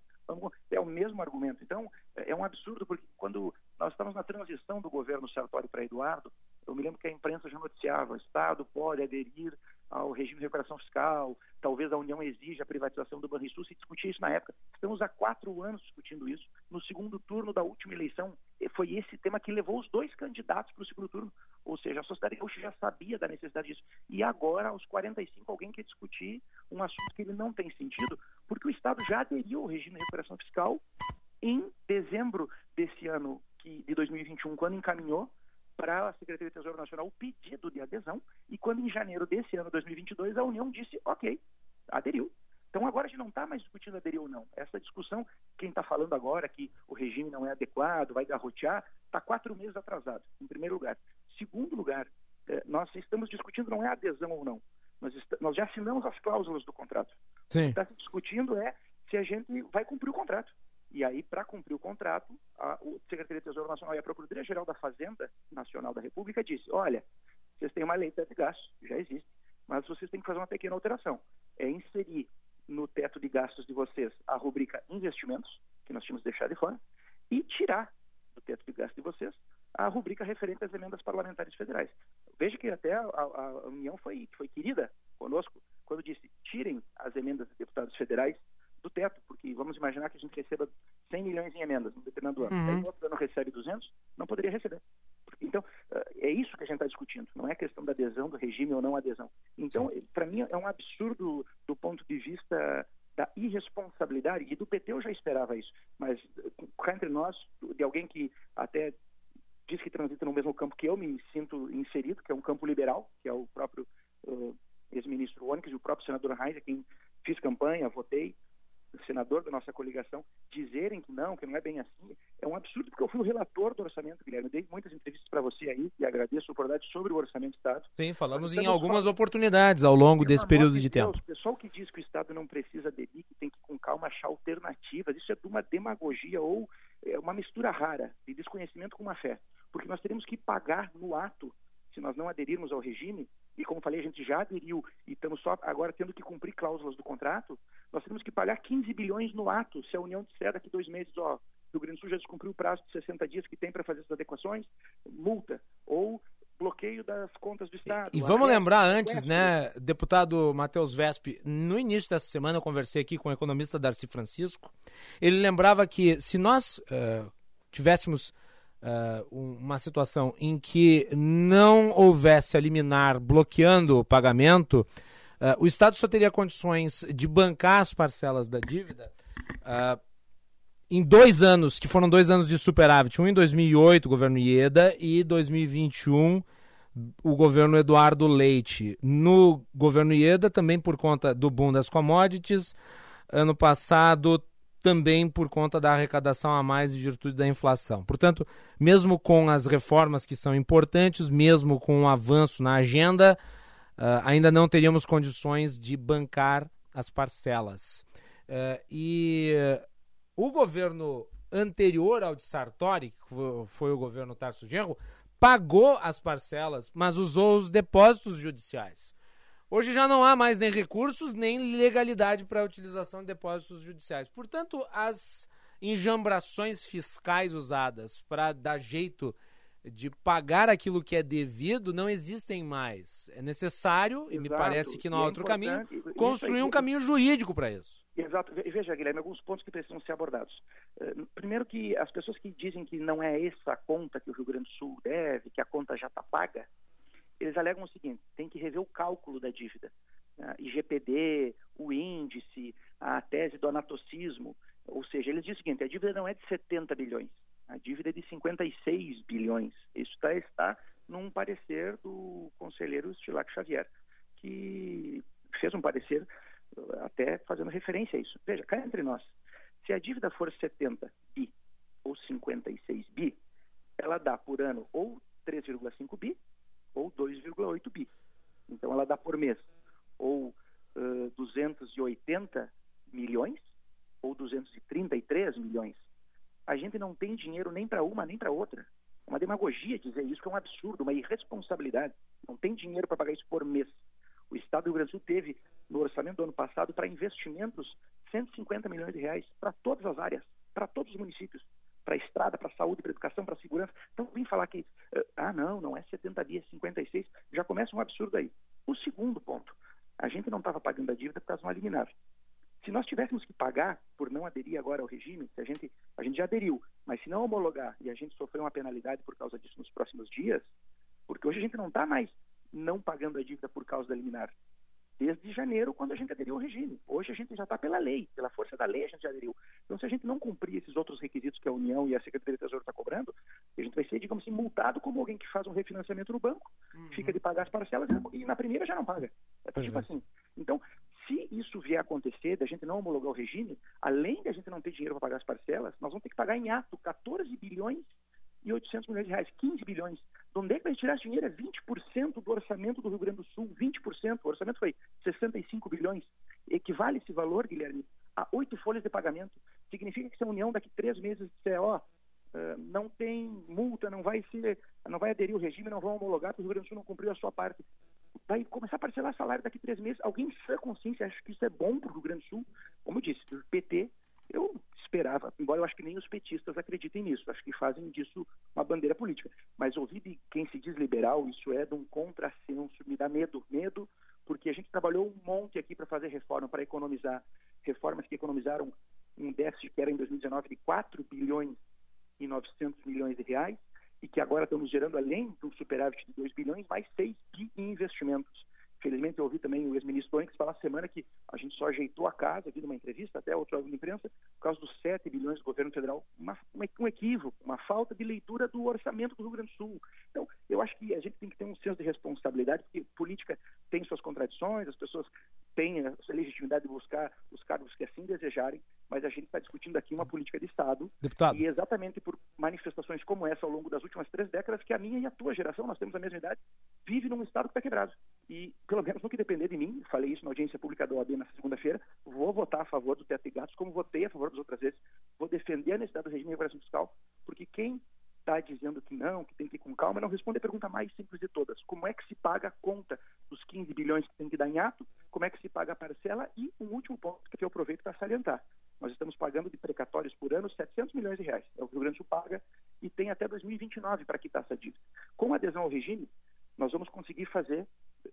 É o mesmo argumento. Então, é um absurdo, porque quando nós estamos na transição do governo Sartori para Eduardo, eu me lembro que a imprensa já noticiava, o Estado pode aderir ao regime de recuperação fiscal, talvez a União exija a privatização do Banrisul, se discutia isso na época. Estamos há quatro anos discutindo isso. No segundo turno da última eleição, foi esse tema que levou os dois candidatos para o segundo turno. Ou seja, a sociedade gaúcha já sabia da necessidade disso. E agora, aos 45, alguém quer discutir um assunto que ele não tem sentido, porque o Estado já aderiu ao regime de recuperação fiscal em dezembro desse ano que, de 2021, quando encaminhou para a Secretaria do Tesouro Nacional o pedido de adesão e quando em janeiro desse ano, 2022, a União disse, ok, aderiu. Então agora a gente não está mais discutindo aderir ou não. Essa discussão, quem está falando agora que o regime não é adequado, vai garrotear, está quatro meses atrasado, em primeiro lugar. Segundo lugar, eh, nós estamos discutindo não é adesão ou não. Nós, nós já assinamos as cláusulas do contrato. Sim. O que está se discutindo é se a gente vai cumprir o contrato. E aí, para cumprir o contrato, a, o Secretaria de Tesouro Nacional e a Procuradoria-Geral da Fazenda Nacional da República disse, olha, vocês têm uma lei de teto de gastos, já existe, mas vocês têm que fazer uma pequena alteração. É inserir no teto de gastos de vocês a rubrica investimentos, que nós tínhamos deixado de fora, e tirar do teto de gastos de vocês a rubrica referente às emendas parlamentares federais. Veja que até a, a, a União foi, foi querida conosco quando disse tirem as emendas de deputados federais do teto, porque vamos imaginar que a gente receba 100 milhões em emendas no determinado ano. Uhum. Aí o outro ano recebe 200, não poderia receber. Então, eh, é isso que a gente está discutindo, não é questão da adesão do regime ou não adesão. Então, para mim, é um absurdo do ponto de vista da irresponsabilidade, e do PT eu já esperava isso, mas cá entre nós, de alguém que até diz que transita no mesmo campo que eu me sinto inserido, que é um campo liberal, que é o próprio uh, ex-ministro Onyx e o próprio senador Reis, a quem fiz campanha, votei, senador da nossa coligação, dizerem que não, que não é bem assim, é um absurdo, porque eu fui o relator do orçamento, Guilherme. dei muitas entrevistas para você aí e agradeço a oportunidade sobre o orçamento do Estado. Sim, falamos em algumas oportunidades ao longo desse período de, de tempo. O pessoal que diz que o Estado não precisa de que tem que com calma achar alternativas, isso é de uma demagogia ou é uma mistura rara de desconhecimento com má fé. Porque nós teremos que pagar no ato se nós não aderirmos ao regime, e como falei, a gente já aderiu e estamos só agora tendo que cumprir cláusulas do contrato, nós temos que pagar 15 bilhões no ato se a União disser daqui dois meses, ó, o Rio Grande do Sul já descumpriu o prazo de 60 dias que tem para fazer essas adequações, multa, ou bloqueio das contas do Estado. E, e vamos lembrar antes, né, deputado Matheus Vesp, no início dessa semana eu conversei aqui com o economista Darcy Francisco, ele lembrava que se nós uh, tivéssemos uh, uma situação em que não houvesse a liminar bloqueando o pagamento, uh, o Estado só teria condições de bancar as parcelas da dívida uh, em dois anos, que foram dois anos de superávit, um em 2008, o governo Ieda, e 2021, o governo Eduardo Leite. No governo Ieda, também por conta do boom das commodities, ano passado também por conta da arrecadação a mais em virtude da inflação. Portanto, mesmo com as reformas que são importantes, mesmo com o um avanço na agenda, uh, ainda não teríamos condições de bancar as parcelas. Uh, e uh, o governo anterior ao de Sartori, que foi o governo Tarso Genro, pagou as parcelas, mas usou os depósitos judiciais. Hoje já não há mais nem recursos, nem legalidade para a utilização de depósitos judiciais. Portanto, as enjambrações fiscais usadas para dar jeito de pagar aquilo que é devido não existem mais. É necessário, Exato. e me parece que não há é outro caminho, construir um caminho jurídico para isso. Exato. Veja, Guilherme, alguns pontos que precisam ser abordados. Eh, primeiro que as pessoas que dizem que não é essa a conta que o Rio Grande do Sul deve, que a conta já está paga, eles alegam o seguinte: tem que rever o cálculo da dívida. IGPD, o índice, a tese do anatocismo. Ou seja, eles dizem o seguinte: a dívida não é de 70 bilhões, a dívida é de 56 bilhões. Isso está, está num parecer do conselheiro Stilac Xavier, que fez um parecer uh, até fazendo referência a isso. Veja, cá entre nós, se a dívida for 70 bi ou 56 bi, ela dá por ano ou 3,5 bi ou 2,8 bi. Então ela dá por mês ou uh, 280 milhões ou 233 milhões. A gente não tem dinheiro nem para uma nem para outra. É uma demagogia dizer isso, que é um absurdo, uma irresponsabilidade. Não tem dinheiro para pagar isso por mês. O Estado do Rio Grande do Sul teve, no orçamento do ano passado, para investimentos, 150 milhões de reais para todas as áreas, para todos os municípios para a estrada, para a saúde, para a educação, para a segurança. Então, vim falar que, eh, ah, não, não é 70 dias, 56, já começa um absurdo aí. O segundo ponto, a gente não estava pagando a dívida por causa de uma liminar. Se nós tivéssemos que pagar por não aderir agora ao regime, se a gente, a gente já aderiu, mas se não homologar e a gente sofrer uma penalidade por causa disso nos próximos dias, porque hoje a gente não está mais não pagando a dívida por causa da liminar desde janeiro, quando a gente aderiu ao regime. Hoje a gente já está pela lei, pela força da lei a gente já aderiu. Então, se a gente não cumprir esses outros requisitos que a União e a Secretaria de Tesouro está cobrando, a gente vai ser, digamos assim, multado como alguém que faz um refinanciamento no banco, uhum. fica de pagar as parcelas e na primeira já não paga. É tipo é. assim. Então, se isso vier a acontecer, da gente não homologar o regime, além de a gente não ter dinheiro para pagar as parcelas, nós vamos ter que pagar em ato 14 bilhões e 800 milhões de reais, 15 bilhões. De onde é que vai tirar esse dinheiro? É 20% do orçamento do Rio Grande do Sul, 20%. O orçamento foi 65 bilhões, equivale esse valor, Guilherme, a oito folhas de pagamento. Significa que se a União daqui três meses disser, ó, uh, não tem multa, não vai ser, não vai aderir o regime, não vão homologar, porque o Rio Grande do Sul não cumpriu a sua parte. Vai começar a parcelar salário daqui três meses. Alguém sem consciência acha que isso é bom para o Rio Grande do Sul? Como eu disse, o PT, eu esperava, embora eu acho que nem os petistas acreditem nisso, acho que fazem disso uma bandeira política. Mas ouvir de quem se diz liberal, isso é de um contrassenso, me dá medo, medo, porque a gente trabalhou um monte aqui para fazer reforma, para economizar, reformas que economizaram um déficit que era em 2019 de 4 bilhões e 900 milhões de reais, e que agora estamos gerando, além do superávit de 2 bilhões, mais 6 bi em investimentos. Felizmente eu ouvi também o ex-ministro Onix falar semana que a gente só ajeitou a casa, vi numa entrevista, até outro órgão de imprensa, por causa dos 7 bilhões do governo federal. Uma, um equívoco, uma falta de leitura do orçamento do Rio Grande do Sul. Então, eu acho que a gente tem que ter um senso de responsabilidade, porque política tem suas contradições, as pessoas têm a legitimidade de buscar os cargos que assim desejarem, mas a gente está discutindo aqui uma política de Estado. Deputado. E exatamente por manifestações como essa ao longo das últimas três décadas que a minha e a tua geração, nós temos a mesma idade, vive num Estado que está quebrado. E, pelo menos no que depender de mim, falei isso na audiência pública da OAB na segunda-feira, vou votar a favor do teto de gastos, como votei a favor das outras vezes. Vou defender a necessidade do regime de regulação fiscal, porque quem está dizendo que não, que tem que ir com calma, não responde a pergunta mais simples de todas. Como é que se paga a conta dos 15 bilhões que tem que dar em ato? Como é que se paga a parcela? E um último ponto que eu aproveito para salientar. Nós estamos pagando de precatórios por ano 700 milhões de reais. É o que o Rio Grande do Sul paga e tem até 2029 para quitar essa dívida. Com adesão ao regime, nós vamos conseguir fazer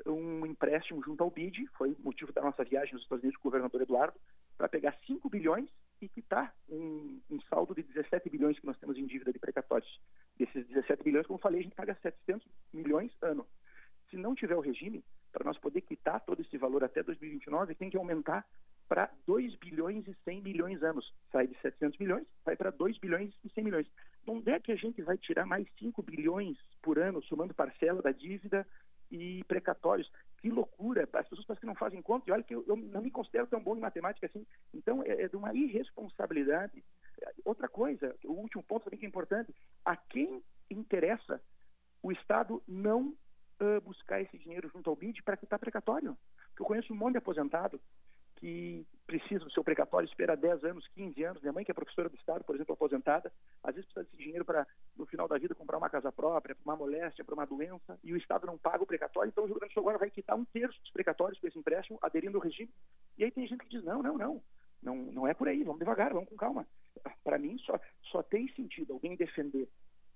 um empréstimo junto ao BID, foi motivo da nossa viagem nos Estados Unidos com o governador Eduardo, para pegar 5 bilhões e quitar um, um, saldo de 17 bilhões que nós temos em dívida de precatórios. Desses 17 bilhões, como falei, a gente paga 700 milhões ano. Se não tiver o regime, para nós poder quitar todo esse valor até 2029, tem que aumentar para 2 bilhões e 100 milhões anos. Sai de 700 milhões, vai para 2 bilhões e 100 milhões. Onde é que a gente vai tirar mais 5 bilhões por ano, somando parcela da dívida e precatórios? Que loucura! As pessoas parecem que não fazem conta, e olha que eu, eu não me considero tão bom em matemática assim. Então, é, é de uma irresponsabilidade. Outra coisa, o último ponto também que é importante, a quem interessa o Estado não uh, buscar esse dinheiro junto ao BID para quitar precatório? Porque eu conheço um monte de aposentado que precisa do seu precatório, espera 10 anos, 15 anos. Minha mãe, que é professora do Estado, por exemplo, aposentada, às vezes precisa desse dinheiro para, no final da vida, comprar uma casa própria, para uma moléstia, para uma doença, e o Estado não paga o precatório, então o Rio Grande do Sul agora vai quitar um terço dos precatórios com esse empréstimo, aderindo ao regime. E aí tem gente que diz: não, não, não, não, não é por aí, vamos devagar, vamos com calma. Para mim, só, só tem sentido alguém defender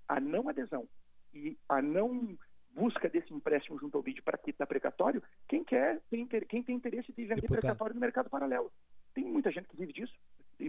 a não adesão e a não busca desse empréstimo junto ao BID para quitar precatório, quem quer, tem, quem tem interesse de vender Deputado. precatório no mercado paralelo. Tem muita gente que vive disso,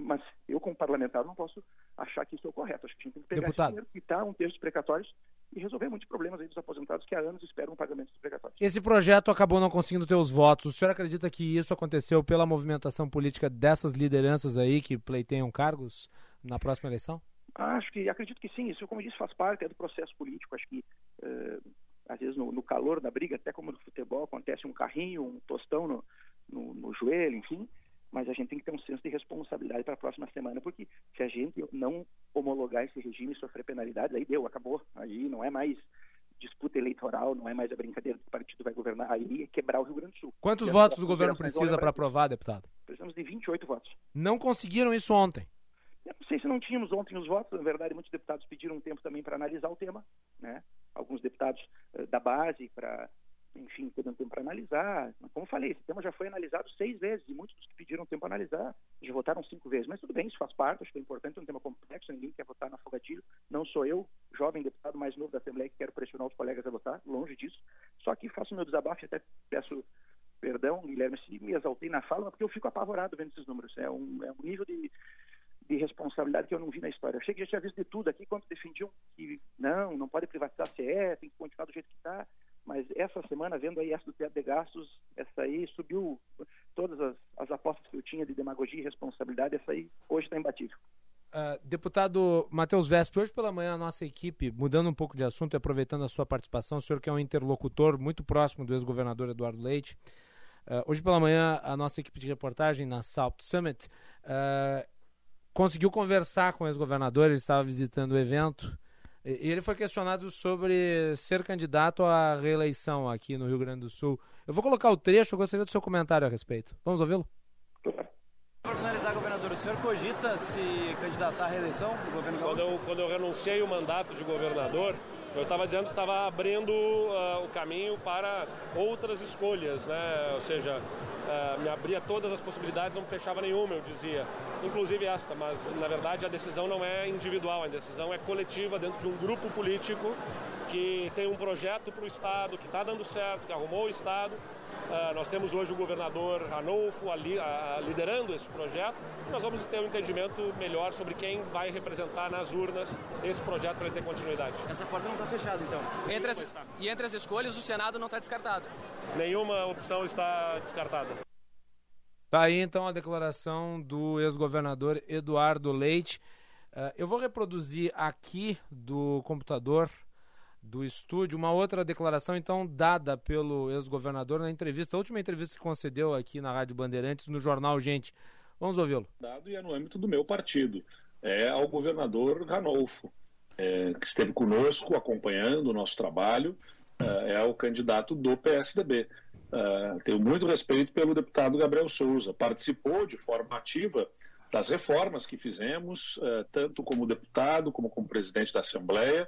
mas eu, como parlamentar, não posso achar que isso é o correto. Acho que a gente tem que pegar Deputado. esse dinheiro, quitar um terço de precatórios e resolver muitos problemas aí dos aposentados que há anos esperam o pagamento dos precatórios. Esse projeto acabou não conseguindo ter os votos. O senhor acredita que isso aconteceu pela movimentação política dessas lideranças aí que pleiteiam cargos na próxima eleição? Acho que, acredito que sim. Isso, como eu disse, faz parte é do processo político. Acho que uh, às vezes no, no, calor da briga, até como no futebol, acontece um carrinho, um tostão no, no, no joelho, enfim, mas a gente tem que ter um senso de responsabilidade para a próxima semana, porque se a gente não homologar esse regime e sofrer penalidades, aí deu, acabou. Aí não é mais disputa eleitoral, não é mais a brincadeira do partido vai governar, aí é quebrar o Rio Grande do Sul. Quantos votos o governo precisa para aprovar, deputado? Precisamos de 28 votos. Não conseguiram isso ontem. Eu não sei se não tínhamos ontem os votos, na verdade muitos deputados pediram um tempo também para analisar o tema, né? Alguns deputados uh, da base para, enfim, ter um tempo para analisar. Como falei, esse tema já foi analisado seis vezes e muitos dos que pediram tempo para analisar já votaram cinco vezes. Mas tudo bem, isso faz parte, acho que é importante, é um tema complexo, ninguém quer votar na fogatilho. Não sou eu, jovem deputado mais novo da Assembleia, que quero pressionar os colegas a votar, longe disso. Só que faço meu desabafo e até peço perdão, Guilherme, se me exaltei na fala, porque eu fico apavorado vendo esses números. É um, é um nível de de responsabilidade que eu não vi na história. Eu achei que já tinha visto de tudo aqui quando defendiam que não, não pode privatizar a CE, tem que continuar do jeito que está. Mas essa semana, vendo aí essa do teto de gastos, essa aí subiu todas as, as apostas que eu tinha de demagogia e responsabilidade, essa aí hoje está imbatível. Uh, deputado Matheus Vesp, hoje pela manhã a nossa equipe, mudando um pouco de assunto e aproveitando a sua participação, o senhor que é um interlocutor muito próximo do ex-governador Eduardo Leite, uh, hoje pela manhã a nossa equipe de reportagem na South Summit uh, conseguiu conversar com o ex-governador, ele estava visitando o evento, e ele foi questionado sobre ser candidato à reeleição aqui no Rio Grande do Sul. Eu vou colocar o trecho, eu gostaria do seu comentário a respeito. Vamos ouvi-lo? senhor cogita se candidatar à reeleição do governo quando eu, quando eu renunciei o mandato de governador, eu estava dizendo que estava abrindo uh, o caminho para outras escolhas, né? Ou seja, uh, me abria todas as possibilidades, não fechava nenhuma, eu dizia. Inclusive esta, mas na verdade a decisão não é individual, a decisão é coletiva dentro de um grupo político que tem um projeto para o Estado, que está dando certo, que arrumou o Estado. Uh, nós temos hoje o governador Ranolfo ali, uh, liderando esse projeto e nós vamos ter um entendimento melhor sobre quem vai representar nas urnas esse projeto para ter continuidade. Essa porta não está fechada, então? Entre as, e entre as escolhas, o Senado não está descartado? Nenhuma opção está descartada. Tá aí então a declaração do ex-governador Eduardo Leite. Uh, eu vou reproduzir aqui do computador do estúdio. Uma outra declaração, então, dada pelo ex-governador na entrevista, a última entrevista que concedeu aqui na Rádio Bandeirantes, no jornal Gente. Vamos ouvi-lo. Dado e é no âmbito do meu partido. É ao governador Ranolfo, é, que esteve conosco acompanhando o nosso trabalho, é, é o candidato do PSDB. É, tenho muito respeito pelo deputado Gabriel Souza. Participou de forma ativa das reformas que fizemos, é, tanto como deputado como como presidente da Assembleia.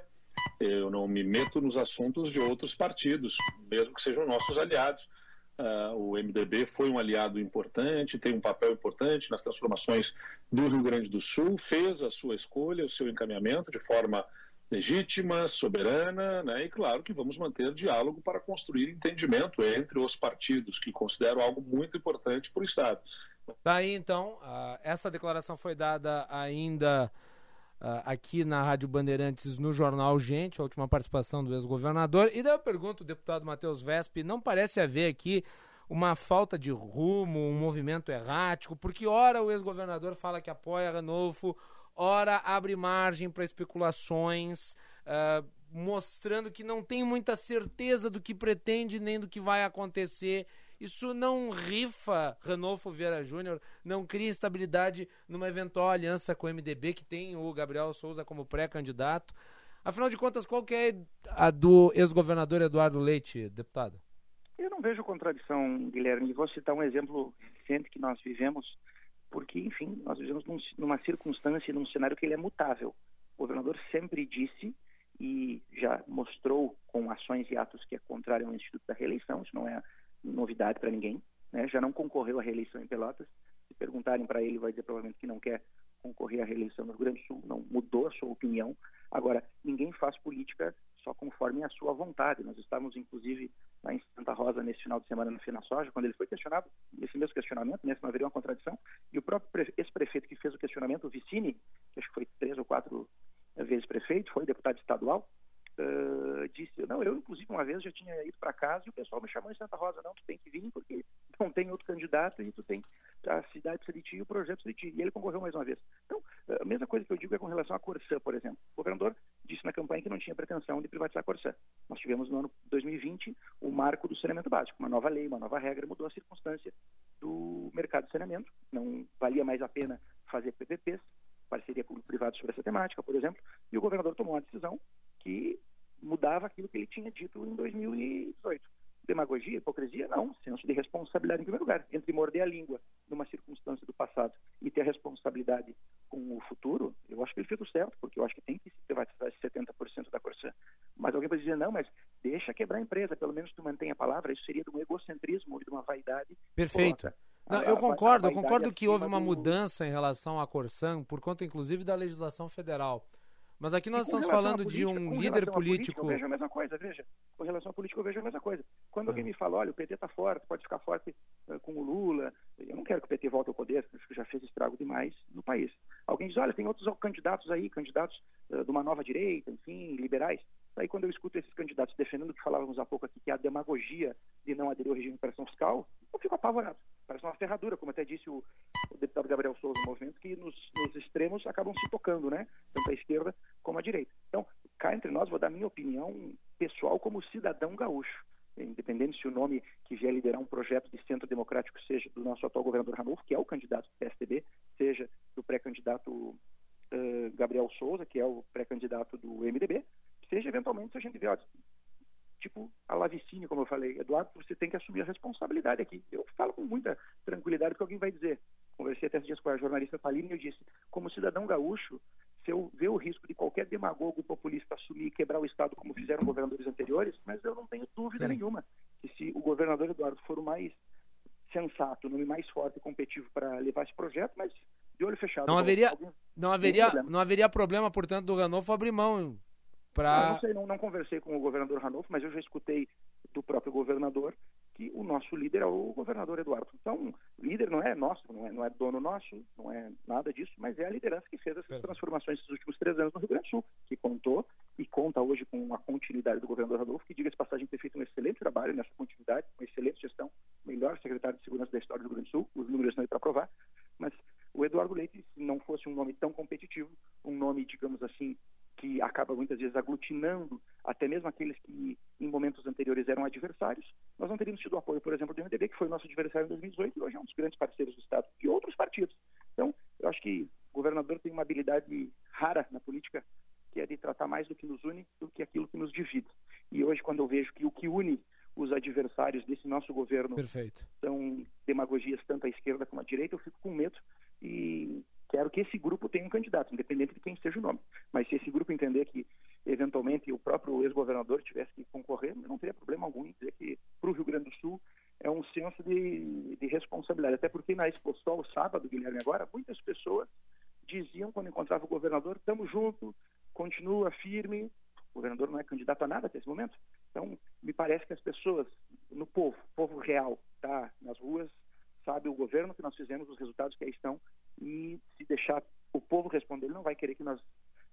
Eu não me meto nos assuntos de outros partidos, mesmo que sejam nossos aliados. Uh, o MDB foi um aliado importante, tem um papel importante nas transformações do Rio Grande do Sul, fez a sua escolha, o seu encaminhamento de forma legítima, soberana, né? e claro que vamos manter diálogo para construir entendimento entre os partidos, que considero algo muito importante para o Estado. Daí então, uh, essa declaração foi dada ainda uh, aqui na Rádio Bandeirantes no Jornal Gente, a última participação do ex-governador. E daí eu pergunto, deputado Matheus Vesp, não parece haver aqui uma falta de rumo, um movimento errático, porque ora o ex-governador fala que apoia Ranolfo, ora abre margem para especulações, uh, mostrando que não tem muita certeza do que pretende nem do que vai acontecer isso não rifa Ranolfo Vieira Júnior, não cria instabilidade numa eventual aliança com o MDB, que tem o Gabriel Souza como pré-candidato. Afinal de contas, qual que é a do ex-governador Eduardo Leite, deputado? Eu não vejo contradição, Guilherme. Vou citar um exemplo recente que nós vivemos, porque, enfim, nós vivemos num, numa circunstância, num cenário que ele é mutável. O governador sempre disse e já mostrou com ações e atos que é contrário ao Instituto da Reeleição, isso não é novidade para ninguém, né? já não concorreu à reeleição em Pelotas. Se perguntarem para ele, vai dizer provavelmente que não quer concorrer à reeleição no Rio Grande do Sul, não mudou a sua opinião. Agora, ninguém faz política só conforme a sua vontade. Nós estávamos, inclusive, lá em Santa Rosa nesse final de semana no Finasoja, quando ele foi questionado, esse mesmo questionamento, né, se não haveria uma contradição, e o próprio ex-prefeito que fez o questionamento, o Vicini, que acho que foi três ou quatro vezes prefeito, foi deputado estadual, uh, disse, não, eu inclusive uma vez já tinha ido para casa e o pessoal me chamou em Santa Rosa, não, tu tem que vir porque não tem outro candidato e tu tem a cidade precisa de ti e o projeto precisa de ti. E ele concorreu mais uma vez. Então, a mesma coisa que eu digo é com relação à Corsã, por exemplo. O governador disse na campanha que não tinha pretensão de privatizar a Corsã. Nós tivemos no ano 2020 o marco do saneamento básico, uma nova lei, uma nova regra, mudou a circunstância do mercado de saneamento. Não valia mais a pena fazer PPPs, parceria público-privada sobre essa temática, por exemplo, e o governador tomou uma decisão que mudava aquilo que ele tinha dito em 2018. Demagogia, hipocrisia? Não. Senso de responsabilidade em primeiro lugar. Entre morder a língua numa circunstância do passado e ter a responsabilidade com o futuro, eu acho que ele fez o certo, porque eu acho que tem que se privatizar 70% da Corsã. Mas alguém pode dizer, não, mas deixa quebrar a empresa, pelo menos tu mantém a palavra. Isso seria de um egocentrismo e de uma vaidade. Perfeito. Não, eu concordo, eu concordo que houve uma mudança em relação à Corsã, por conta inclusive da legislação federal. Mas aqui nós estamos falando política, de um líder político. eu vejo a mesma coisa, veja. Com relação à política, eu vejo a mesma coisa. Quando alguém me fala, olha, o PT está forte, pode ficar forte uh, com o Lula, eu não quero que o PT volte ao poder, acho que já fez estrago demais no país. Alguém diz, olha, tem outros candidatos aí, candidatos uh, de uma nova direita, enfim, liberais. Aí quando eu escuto esses candidatos defendendo o que falávamos há pouco aqui, que é a demagogia de não aderir ao regime de pressão fiscal, eu fico apavorado. Parece uma ferradura, como até disse o, o deputado Gabriel Souza no movimento, que nos, nos, extremos acabam se tocando, né? Tanto a esquerda como a direita. Então, cá entre nós, vou dar minha opinião pessoal como cidadão gaúcho. Independente se o nome que vier liderar um projeto de centro democrático seja do nosso atual governador Ranulfo, que é o candidato do PSDB, seja do pré-candidato Gabriel Souza, que é o pré-candidato do MDB, seja eventualmente se a gente vê, ó, tipo a Lavicine, como eu falei. Eduardo, você tem que assumir a responsabilidade aqui. Eu falo com muita tranquilidade que alguém vai dizer. Conversei até esses dias com a jornalista Paline e eu disse, como cidadão gaúcho, se eu ver o risco de qualquer demagogo populista assumir e quebrar o Estado como fizeram governadores anteriores, mas eu não tenho dúvida Sim. nenhuma que se o governador Eduardo for o mais sensato, o nome mais forte e competitivo para levar esse projeto, mas de olho fechado. Não haveria, alguém... não haveria, não haveria problema, portanto, do Ranolfo abrir mão para. Não, não, sei, não, não conversei com o governador Ranolfo, mas eu já escutei do próprio governador que o nosso líder é o governador Eduardo. Então, líder não é nosso, não é, não é dono nosso, não é nada disso, mas é a liderança que fez essas transformações nesses últimos três anos no Rio Grande do Sul, que contou e conta hoje com a continuidade do governador Rodolfo, que, diga-se passagem, ter feito um excelente trabalho nessa continuidade, uma excelente gestão, melhor secretário de Segurança da história do Rio Grande do Sul, os números estão aí para provar, mas o Eduardo Leite, se não fosse um nome tão competitivo, um nome, digamos assim, que acaba muitas vezes aglutinando até mesmo aqueles que em momentos anteriores eram adversários, nós não teríamos tido o apoio, por exemplo, do MDB, que foi nosso adversário em 2018 e hoje é um dos grandes parceiros do Estado, e outros partidos. Então, eu acho que o governador tem uma habilidade rara na política, que é de tratar mais do que nos une do que aquilo que nos divide. E hoje, quando eu vejo que o que une os adversários desse nosso governo Perfeito. são demagogias tanto à esquerda como à direita, eu fico com medo e quero que esse grupo tenha um candidato, independente de quem seja o nome. Mas se esse grupo entender que, eventualmente, o próprio ex-governador tivesse que concorrer, não teria problema algum em dizer que, para o Rio Grande do Sul, é um senso de, de responsabilidade. Até porque na Expo Sol, sábado, Guilherme, agora, muitas pessoas diziam, quando encontravam o governador, estamos juntos, continua firme. O governador não é candidato a nada até esse momento. Então, me parece que as pessoas, no povo, povo real, tá nas ruas, sabe o governo que nós fizemos, os resultados que aí estão, e se deixar o povo responder, ele não vai querer que nós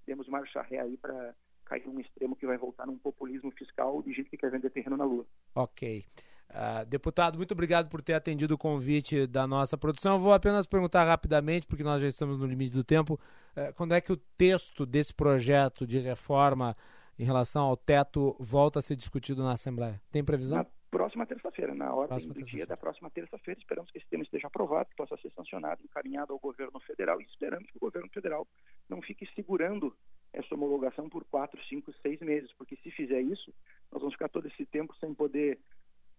demos marcha ré aí para cair num extremo que vai voltar num populismo fiscal de gente que quer vender terreno na Lua. Ok. Uh, deputado, muito obrigado por ter atendido o convite da nossa produção. vou apenas perguntar rapidamente, porque nós já estamos no limite do tempo, uh, quando é que o texto desse projeto de reforma em relação ao teto volta a ser discutido na Assembleia? Tem previsão? Na próxima terça-feira, na ordem próxima do dia da próxima terça-feira. Esperamos que esse tema esteja aprovado, possa ser sancionado, encaminhado ao governo federal e esperamos que o governo federal não fique segurando essa homologação por quatro, cinco, seis meses, porque se fizer isso, nós vamos ficar todo esse tempo sem poder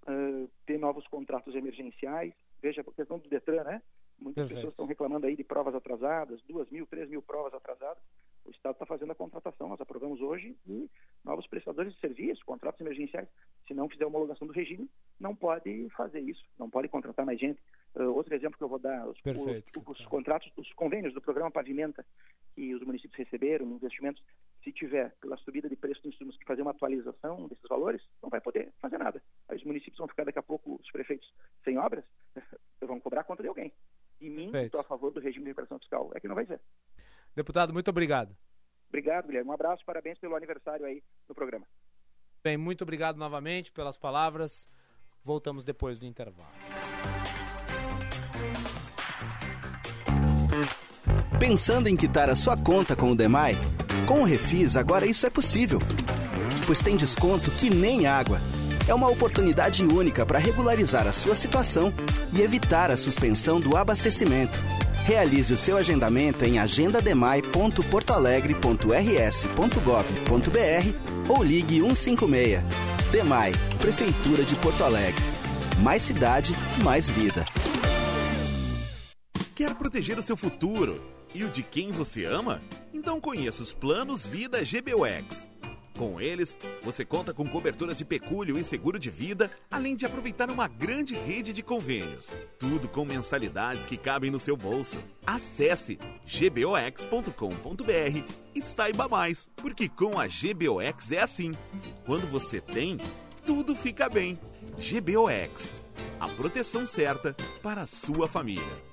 uh, ter novos contratos emergenciais. Veja a questão do Detran, né? Muitas Perfeito. pessoas estão reclamando aí de provas atrasadas, duas mil, três mil provas atrasadas. O Estado está fazendo a contratação, nós aprovamos hoje, e novos prestadores de serviço, contratos emergenciais, se não fizer homologação do regime, não pode fazer isso, não pode contratar mais gente. Uh, outro exemplo que eu vou dar, os, os, os, contratos, os convênios do programa Pavimenta, que os municípios receberam, investimentos, se tiver pela subida de preço dos insumos que fazer uma atualização desses valores, não vai poder fazer nada. Aí os municípios vão ficar daqui a pouco, os prefeitos, sem obras, vão cobrar conta de alguém. E mim, estou a favor do regime de recuperação fiscal. É que não vai ser. Deputado, muito obrigado. Obrigado, Guilherme. Um abraço, parabéns pelo aniversário aí no programa. Bem, muito obrigado novamente pelas palavras. Voltamos depois do intervalo. Pensando em quitar a sua conta com o Demai? Com o Refis, agora isso é possível. Pois tem desconto que nem água. É uma oportunidade única para regularizar a sua situação e evitar a suspensão do abastecimento. Realize o seu agendamento em agendademai.portoalegre.rs.gov.br ou ligue 156. Demai, Prefeitura de Porto Alegre. Mais cidade, mais vida. Quer proteger o seu futuro e o de quem você ama? Então conheça os planos Vida GBUX. Com eles, você conta com coberturas de pecúlio e seguro de vida, além de aproveitar uma grande rede de convênios. Tudo com mensalidades que cabem no seu bolso. Acesse gbox.com.br e saiba mais, porque com a GBOX é assim. Quando você tem, tudo fica bem. GBOX, a proteção certa para a sua família.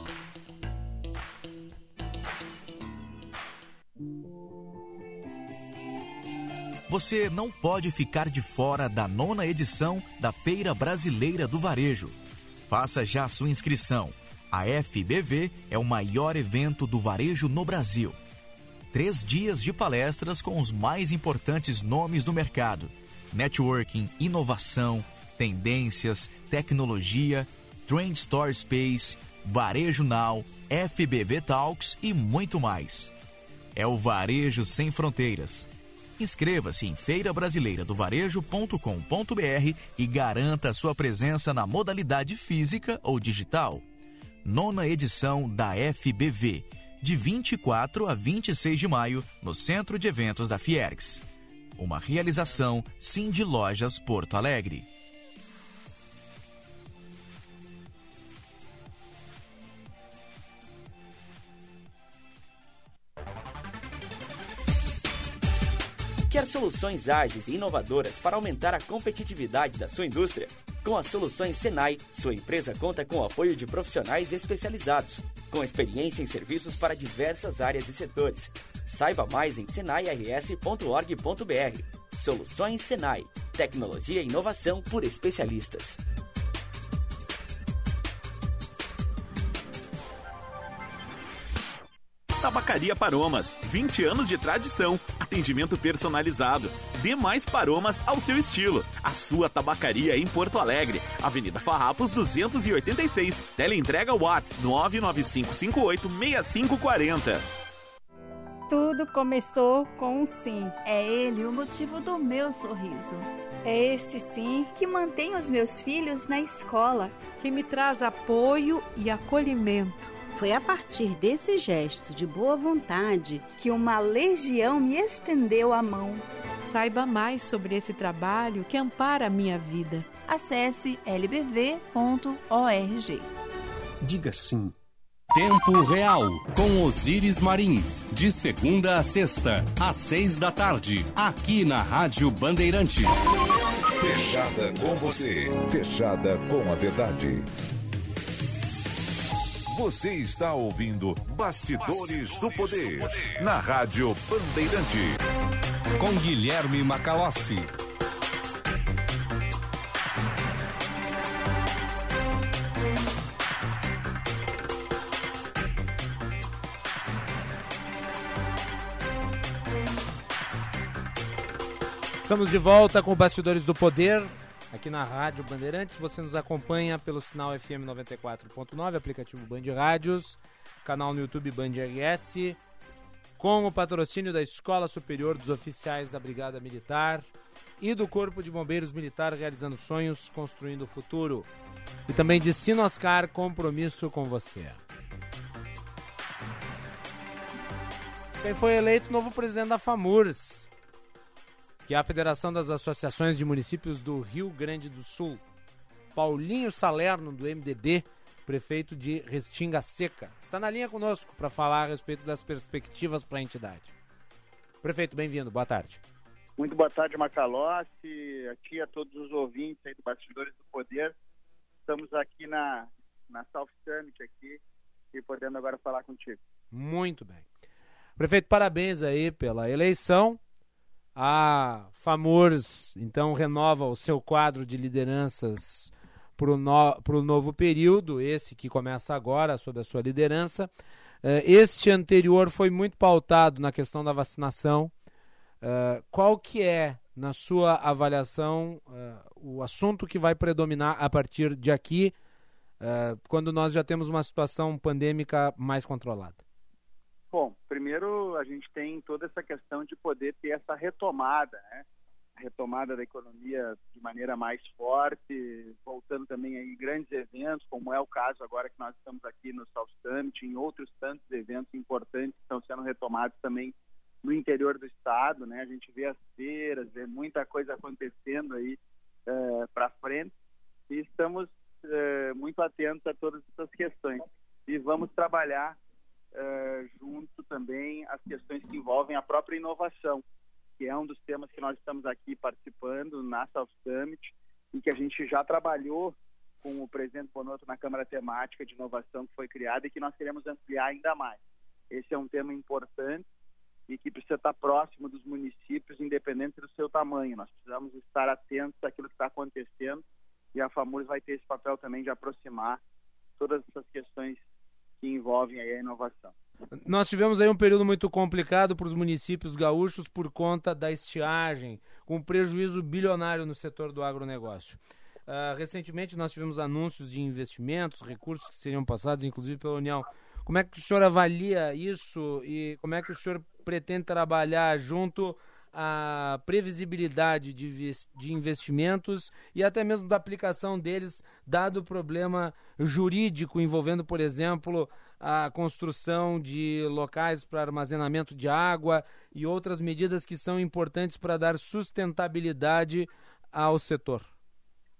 Você não pode ficar de fora da nona edição da Feira Brasileira do Varejo Faça já sua inscrição. A FBV é o maior evento do varejo no Brasil. Três dias de palestras com os mais importantes nomes do mercado: networking, inovação, tendências, tecnologia, Trend Store Space, Varejo Now, FBV Talks e muito mais. É o Varejo Sem Fronteiras. Inscreva-se em feirabrasileiradovarejo.com.br e garanta sua presença na modalidade física ou digital. Nona edição da FBV, de 24 a 26 de maio, no Centro de Eventos da Fiergs. Uma realização Cindy Lojas Porto Alegre. Quer soluções ágeis e inovadoras para aumentar a competitividade da sua indústria? Com as soluções Senai, sua empresa conta com o apoio de profissionais especializados, com experiência em serviços para diversas áreas e setores. Saiba mais em senairs.org.br. Soluções Senai. Tecnologia e inovação por especialistas. Tabacaria Paromas, 20 anos de tradição, atendimento personalizado. Dê mais paromas ao seu estilo. A sua tabacaria em Porto Alegre, Avenida Farrapos 286. Teleentrega Watts 995586540. Tudo começou com um sim. É ele o motivo do meu sorriso. É esse sim que mantém os meus filhos na escola, que me traz apoio e acolhimento foi a partir desse gesto de boa vontade que uma legião me estendeu a mão. Saiba mais sobre esse trabalho que ampara a minha vida. Acesse lbv.org. Diga sim. Tempo Real, com Osíris Marins, de segunda a sexta, às seis da tarde, aqui na Rádio Bandeirantes. Fechada com você, fechada com a verdade. Você está ouvindo Bastidores, Bastidores do, poder, do, Poder, na Rádio Bandeirante. Com Guilherme Macalossi. Estamos de volta com Bastidores do Poder, aqui na Rádio Bandeirantes. Você nos acompanha pelo sinal FM 94.9, aplicativo Band Rádios, canal no YouTube Band RS, com o patrocínio da Escola Superior dos Oficiais da Brigada Militar e do Corpo de Bombeiros Militar realizando sonhos, construindo o futuro. E também de Sinoscar, compromisso com você. Quem foi eleito novo presidente da FAMURS? Que é a Federação das Associações de Municípios do Rio Grande do Sul. Paulinho Salerno, do MDB, prefeito de Restinga Seca, está na linha conosco para falar a respeito das perspectivas para a entidade. Prefeito, bem-vindo, boa tarde. Muito boa tarde, Macalossi, aqui a todos os ouvintes aí do Bastidores do Poder. Estamos aqui na, na South Summit aqui e podendo agora falar contigo. Muito bem. Prefeito, parabéns aí pela eleição. A FAMURS, então, renova o seu quadro de lideranças para o no, novo período, esse que começa agora, sob a sua liderança. Uh, este anterior foi muito pautado na questão da vacinação. Uh, qual que é, na sua avaliação, uh, o assunto que vai predominar a partir de aqui, quando nós já temos uma situação pandêmica mais controlada? Bom, primeiro a gente tem toda essa questão de poder ter essa retomada, né? A retomada da economia de maneira mais forte, voltando também aí grandes eventos, como é o caso agora que nós estamos aqui no South Summit, em outros tantos eventos importantes que estão sendo retomados também no interior do estado, né? A gente vê as feiras, vê muita coisa acontecendo aí é, para frente e estamos é, muito atentos a todas essas questões e vamos trabalhar uh, junto também as questões que envolvem a própria inovação, que é um dos temas que nós estamos aqui participando na South Summit e que a gente já trabalhou com o presidente Bonotto na Câmara Temática de Inovação que foi criada e que nós queremos ampliar ainda mais. Esse é um tema importante e que precisa estar próximo dos municípios, independente do seu tamanho. Nós precisamos estar atentos àquilo que está acontecendo e a FAMURS vai ter esse papel também de aproximar todas essas questões que envolvem aí a inovação. Nós tivemos aí um período muito complicado para os municípios gaúchos por conta da estiagem, com um prejuízo bilionário no setor do agronegócio. Uh, recentemente nós tivemos anúncios de investimentos, recursos que seriam passados, inclusive pela União. Como é que o senhor avalia isso e como é que o senhor pretende trabalhar junto à previsibilidade de, de investimentos e até mesmo da aplicação deles, dado o problema jurídico envolvendo, por exemplo, a construção de locais para armazenamento de água e outras medidas que são importantes para dar sustentabilidade ao setor?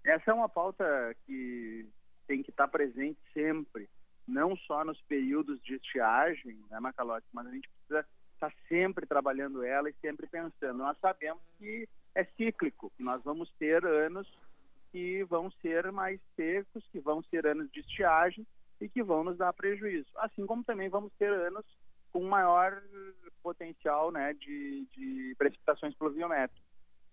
Essa é uma pauta que tem que estar presente sempre, não só nos períodos de estiagem, né, Macalote, mas a gente precisa estar sempre trabalhando ela e sempre pensando. Nós sabemos que é cíclico, que nós vamos ter anos que vão ser mais secos, que vão ser anos de estiagem e que vão nos dar prejuízo. Assim como também vamos ter anos com maior potencial né, de, de precipitações pluviométricas.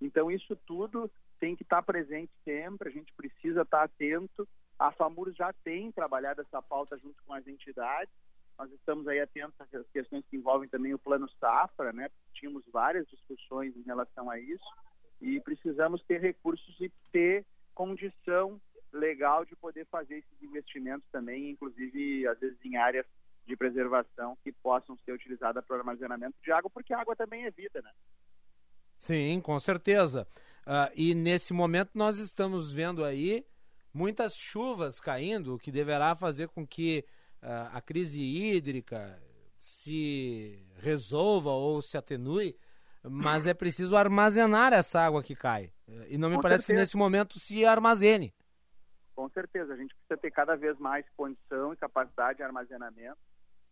Então, isso tudo tem que estar presente sempre, a gente precisa estar atento. A FAMUR já tem trabalhado essa pauta junto com as entidades, nós estamos aí atentos às questões que envolvem também o plano safra, né? Tínhamos várias discussões em relação a isso e precisamos ter recursos e ter condição legal de poder fazer esses investimentos também, inclusive às vezes em áreas de preservação que possam ser utilizadas para armazenamento de água, porque água também é vida, né? Sim, com certeza. Uh, e nesse momento nós estamos vendo aí muitas chuvas caindo, o que deverá fazer com que a crise hídrica se resolva ou se atenue, mas é preciso armazenar essa água que cai. E não me com parece certeza. que nesse momento se armazene. Com certeza, a gente precisa ter cada vez mais condição e capacidade de armazenamento,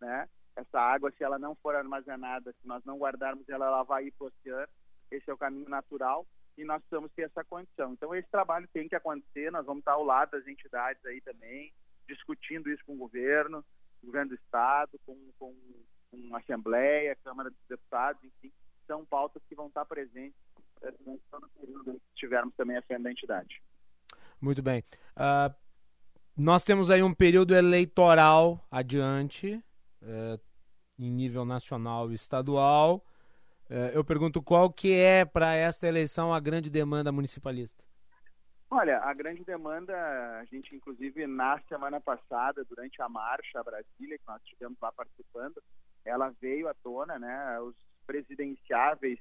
né? Essa água, se ela não for armazenada, se nós não guardarmos ela, ela vai ir para o oceano. Esse é o caminho natural e nós precisamos ter essa condição. Então, esse trabalho tem que acontecer, nós vamos estar ao lado das entidades aí também, discutindo isso com o governo, governo do Estado, com, com, com a Assembleia, Câmara dos Deputados, enfim, são pautas que vão estar presentes eh, no período que estivermos também à frente da entidade. Muito bem. Uh, nós temos aí um período eleitoral adiante, uh, em nível nacional e estadual. Uh, eu pergunto qual que é para esta eleição a grande demanda municipalista? Olha, a grande demanda, a gente inclusive na semana passada, durante a marcha Brasília, que nós estivemos lá participando, ela veio à tona, né? Os presidenciáveis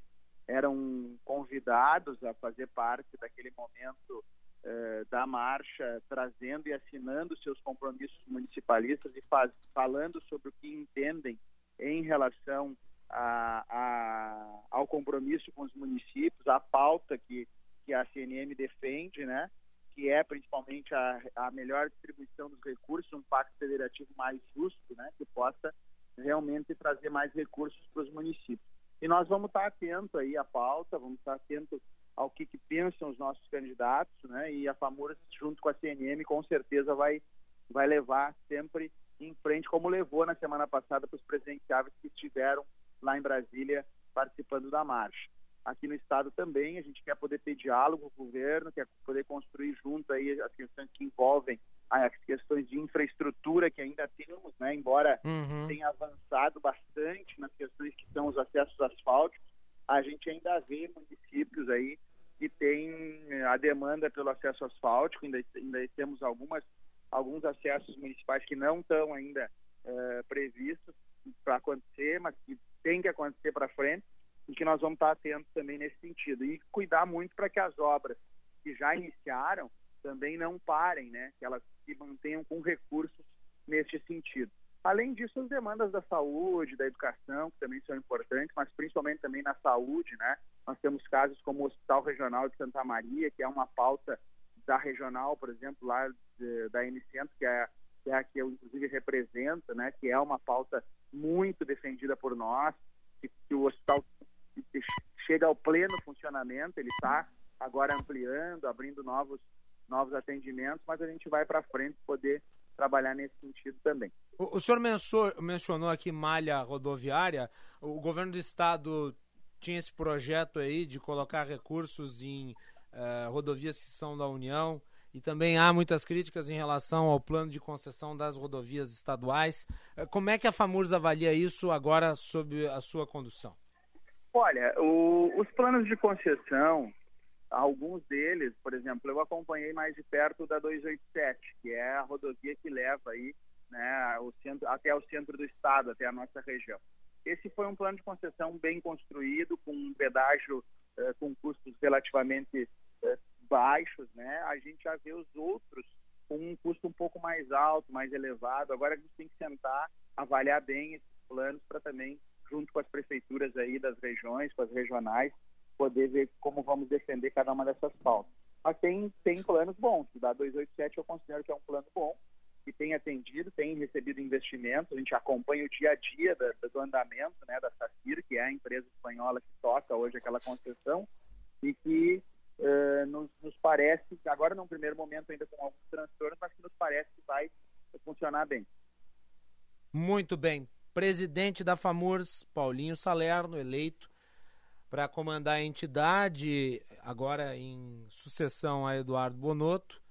eram convidados a fazer parte daquele momento eh, da marcha, trazendo e assinando seus compromissos municipalistas e faz, falando sobre o que entendem em relação a, a, ao compromisso com os municípios, a pauta que que a CNM defende, né? que é principalmente a, a melhor distribuição dos recursos, um pacto federativo mais justo, né? que possa realmente trazer mais recursos para os municípios. E nós vamos estar atentos aí à pauta, vamos estar atentos ao que, que pensam os nossos candidatos, né? E a FAMURA, junto com a CNM, com certeza vai, vai levar sempre em frente, como levou na semana passada para os presidenciáveis que estiveram lá em Brasília participando da marcha aqui no estado também. A gente quer poder ter diálogo com o governo, quer poder construir junto aí as questões que envolvem as questões de infraestrutura que ainda temos, né? Embora uhum. tenha avançado bastante nas questões que são os acessos asfálticos, a gente ainda vê municípios aí que tem a demanda pelo acesso asfáltico, ainda, ainda temos algumas alguns acessos municipais que não estão ainda uh, previstos para acontecer, mas que tem que acontecer para frente e que nós vamos estar atentos também nesse sentido. E cuidar muito para que as obras que já iniciaram também não parem, né? que elas se mantenham com recursos neste sentido. Além disso, as demandas da saúde, da educação, que também são importantes, mas principalmente também na saúde, né? Nós temos casos como o Hospital Regional de Santa Maria, que é uma pauta da regional, por exemplo, lá de, da N-Centro, que é, que é a que eu inclusive represento, né? Que é uma pauta muito defendida por nós, que, que o hospital chega ao pleno funcionamento, ele está agora ampliando, abrindo novos, novos atendimentos, mas a gente vai para frente poder trabalhar nesse sentido também. O, o senhor mencionou aqui malha rodoviária, o governo do estado tinha esse projeto aí de colocar recursos em uh, rodovias que são da União e também há muitas críticas em relação ao plano de concessão das rodovias estaduais. Eh, Como é que a FAMURS avalia isso agora sob a sua condução? Olha, o- os planos de concessão, alguns deles, por exemplo, eu acompanhei mais de perto da 287, que é a rodovia que leva aí, né, o centro, até o centro do estado, até a nossa região. Esse foi um plano de concessão bem construído, com um pedágio eh, com custos relativamente eh, baixos, né? A gente já vê os outros com um custo um pouco mais alto, mais elevado. Agora a gente tem que sentar, avaliar bem esses planos para também, junto com as prefeituras aí das regiões, com as regionais, poder ver como vamos defender cada uma dessas pautas. Mas tem, tem planos bons. O da 287 eu considero que é um plano bom, que tem atendido, tem recebido investimentos. A gente acompanha o dia a dia da- do andamento né, da SACIR, que é a empresa espanhola que toca hoje aquela concessão, e que eh, nos, nos parece, agora num primeiro momento ainda com alguns transtornos, mas que nos parece que vai funcionar bem. Muito bem. Presidente da FAMURS, Paulinho Salerno, eleito para comandar a entidade, agora em sucessão a Eduardo Bonotto.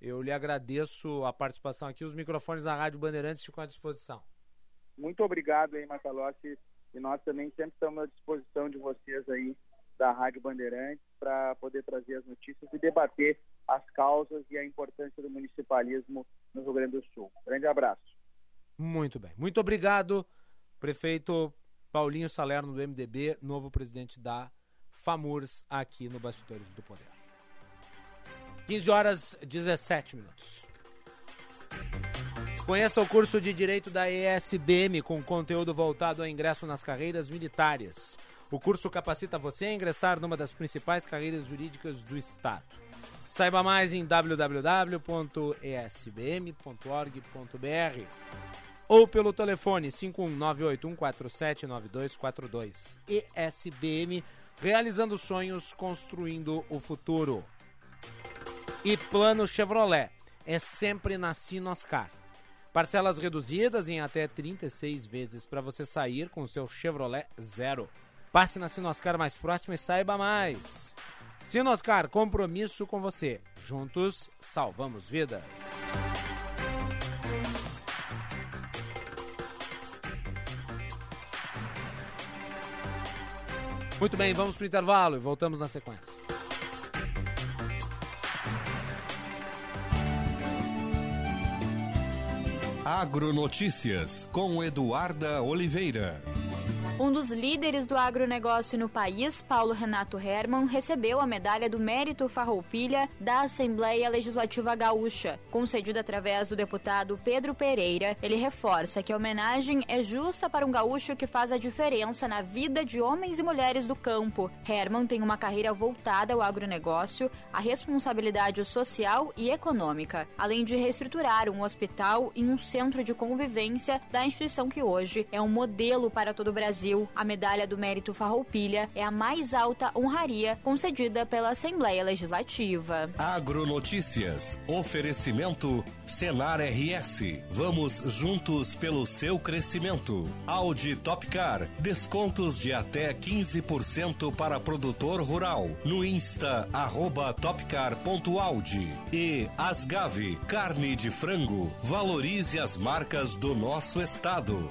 Eu lhe agradeço a participação aqui. Os microfones da Rádio Bandeirantes ficam à disposição. Muito obrigado aí, Macalossi, e nós também sempre estamos à disposição de vocês aí da Rádio Bandeirantes para poder trazer as notícias e debater as causas e a importância do municipalismo no Rio Grande do Sul. Grande abraço. Muito bem. Muito obrigado, prefeito Paulinho Salerno do MDB, novo presidente da FAMURS aqui no Bastidores do Poder. 15 horas 17 minutos. Conheça o curso de Direito da ESBM com conteúdo voltado ao ingresso nas carreiras militares. O curso capacita você a ingressar numa das principais carreiras jurídicas do Estado. Saiba mais em www.esbm.org.br ou pelo telefone 51981479242. ESBM, realizando sonhos, construindo o futuro. E Plano Chevrolet, é sempre na Sinoscar. Parcelas reduzidas em até 36 vezes para você sair com seu Chevrolet Zero. Passe na Sinoscar mais próxima e saiba mais. Sinoscar, compromisso com você. Juntos, salvamos vidas. Muito bem, vamos para o intervalo e voltamos na sequência. Agronotícias com Eduarda Oliveira. Um dos líderes do agronegócio no país, Paulo Renato Hermann, recebeu a medalha do Mérito Farroupilha da Assembleia Legislativa Gaúcha. Concedida através do deputado Pedro Pereira, ele reforça que a homenagem é justa para um gaúcho que faz a diferença na vida de homens e mulheres do campo. Hermann tem uma carreira voltada ao agronegócio, à responsabilidade social e econômica, além de reestruturar um hospital e um centro de convivência da instituição que hoje é um modelo para todo o Brasil. A medalha do Mérito Farroupilha é a mais alta honraria concedida pela Assembleia Legislativa. Agronotícias. Oferecimento Senar RS. Vamos juntos pelo seu crescimento. Audi Topcar. Descontos de até 15% para produtor rural. No Insta, arroba topcar.audi. E Asgave. Carne de frango. Valorize as marcas do nosso estado.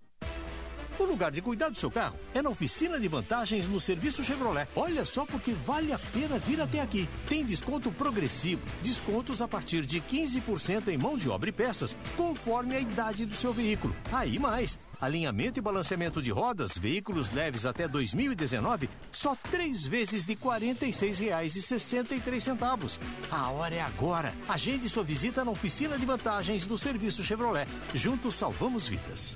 O lugar de cuidar do seu carro é na oficina de vantagens no serviço Chevrolet. Olha só porque vale a pena vir até aqui. Tem desconto progressivo, descontos a partir de 15% em mão de obra e peças, conforme a idade do seu veículo. Aí mais. Alinhamento e balanceamento de rodas, veículos leves até 2019, só três vezes de R$ 46,63. A hora é agora. Agende sua visita na oficina de vantagens do serviço Chevrolet. Juntos salvamos vidas.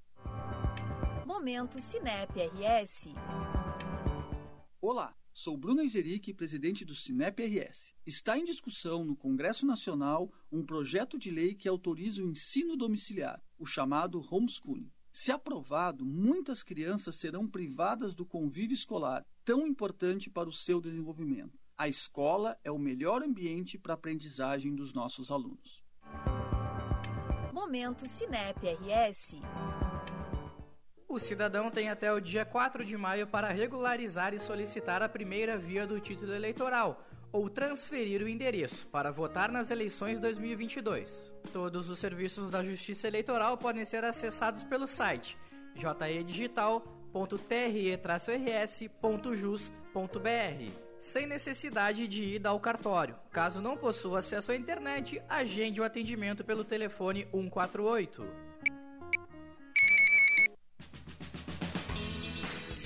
Momento Cinep RS. Olá, sou Bruno Izeric, presidente do Cinep RS. Está em discussão no Congresso Nacional um projeto de lei que autoriza o ensino domiciliar, o chamado homeschooling. Se aprovado, muitas crianças serão privadas do convívio escolar, tão importante para o seu desenvolvimento. A escola é o melhor ambiente para a aprendizagem dos nossos alunos. Momento Cinep RS. O cidadão tem até o dia 4 de maio para regularizar e solicitar a primeira via do título eleitoral ou transferir o endereço para votar nas eleições 2022. Todos os serviços da Justiça Eleitoral podem ser acessados pelo site jedigital.tre-rs.jus.br, sem necessidade de ir ao cartório. Caso não possua acesso à internet, agende o atendimento pelo telefone 148.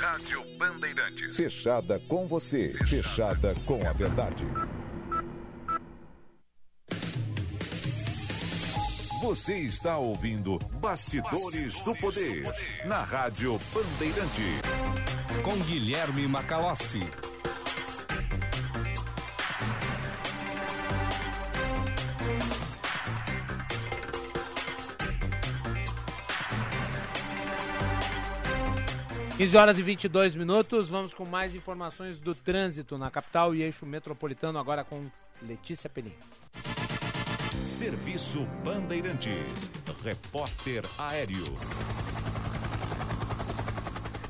Rádio Bandeirantes. Fechada com você, fechada com a verdade. Você está ouvindo Bastidores, Bastidores do, poder, do Poder na Rádio Bandeirante. Com Guilherme Macalossi. 15 horas e 22 minutos, vamos com mais informações do trânsito na capital e eixo metropolitano, agora com Letícia Penin. Serviço Bandeirantes, repórter aéreo.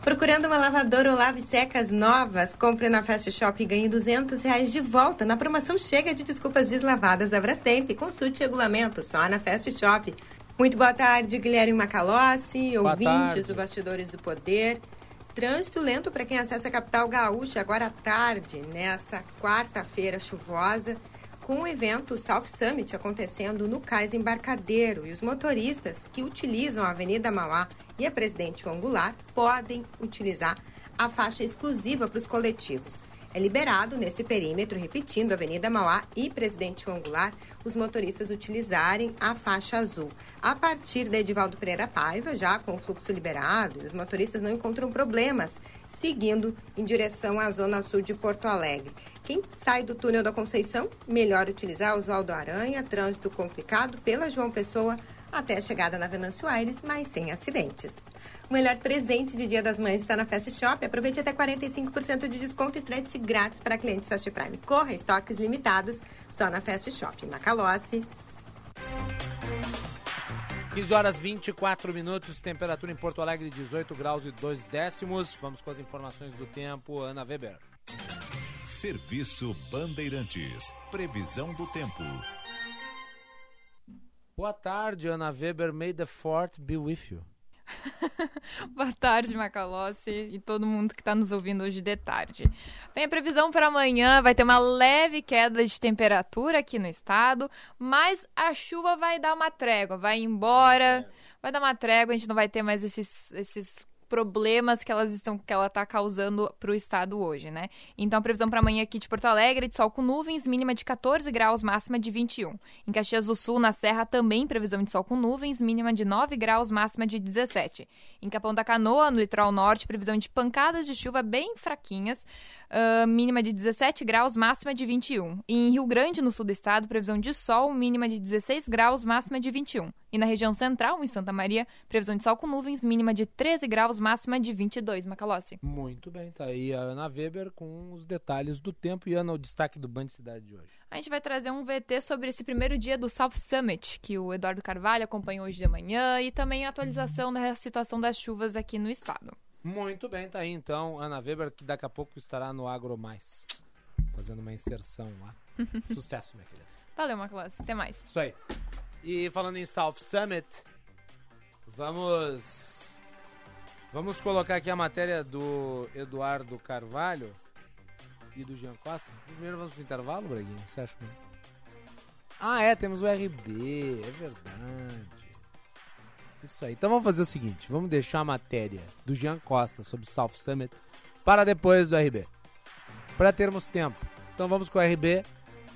Procurando uma lavadora ou lave secas novas? Compre na Fast Shop e ganhe 200 reais de volta na promoção Chega de Desculpas Deslavadas da Brastemp. Consulte regulamento só na Fast Shop. Muito boa tarde, Guilherme Macalossi, boa ouvintes tarde. do Bastidores do Poder. Trânsito lento para quem acessa a capital gaúcha agora à tarde, nessa quarta-feira chuvosa, com o evento South Summit acontecendo no Cais Embarcadeiro. E os motoristas que utilizam a Avenida Mauá e a Presidente Angular podem utilizar a faixa exclusiva para os coletivos. É liberado nesse perímetro, repetindo, Avenida Mauá e Presidente Angular, os motoristas utilizarem a faixa azul. A partir da Edivaldo Pereira Paiva, já com o fluxo liberado, os motoristas não encontram problemas seguindo em direção à zona sul de Porto Alegre. Quem sai do túnel da Conceição, melhor utilizar Oswaldo Aranha, trânsito complicado pela João Pessoa até a chegada na Venâncio Aires, mas sem acidentes. O melhor presente de Dia das Mães está na Fast Shop. Aproveite até 45% de desconto e frete grátis para clientes Fast Prime. Corra, estoques limitados, só na Fast Shop. Macalossi. 15 horas 24 minutos, temperatura em Porto Alegre 18 graus e 2 décimos. Vamos com as informações do tempo, Ana Weber. Serviço Bandeirantes. Previsão do tempo. Boa tarde, Ana Weber. May the fourth be with you. Boa tarde, Macalossi e todo mundo que está nos ouvindo hoje de tarde. Bem, a previsão para amanhã vai ter uma leve queda de temperatura aqui no estado, mas a chuva vai dar uma trégua, vai embora, vai dar uma trégua, a gente não vai ter mais esses, esses problemas que elas estão que ela está causando para o estado hoje, né? Então a previsão para amanhã aqui de Porto Alegre de sol com nuvens, mínima de 14 graus, máxima de 21. Em Caxias do Sul, na Serra, também previsão de sol com nuvens, mínima de 9 graus, máxima de 17. Em Capão da Canoa, no litoral norte, previsão de pancadas de chuva bem fraquinhas, uh, mínima de 17 graus, máxima de 21. E em Rio Grande, no sul do estado, previsão de sol, mínima de 16 graus, máxima de 21. E na região central, em Santa Maria, previsão de sol com nuvens, mínima de 13 graus, máxima de 22, Macalossi. Muito bem, tá aí a Ana Weber com os detalhes do tempo. E Ana, o destaque do Band Cidade de hoje. A gente vai trazer um VT sobre esse primeiro dia do South Summit, que o Eduardo Carvalho acompanhou hoje de manhã, e também a atualização da situação das chuvas aqui no estado. Muito bem, tá aí então, Ana Weber, que daqui a pouco estará no Agro Mais, fazendo uma inserção lá. Sucesso, minha querida. Valeu, Macalossi. Até mais. Isso aí. E falando em South Summit, vamos vamos colocar aqui a matéria do Eduardo Carvalho e do Jean Costa. Primeiro vamos pro intervalo, Braguinha, você acha? Ah, é, temos o RB, é verdade. Isso aí. Então vamos fazer o seguinte, vamos deixar a matéria do Jean Costa sobre o South Summit para depois do RB. Para termos tempo. Então vamos com o RB,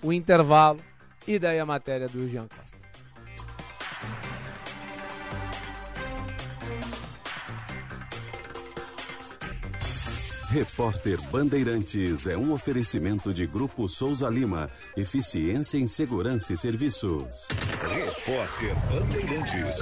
o intervalo e daí a matéria do Jean Costa. Repórter Bandeirantes é um oferecimento de Grupo Souza Lima. Eficiência em Segurança e Serviços. Repórter Bandeirantes.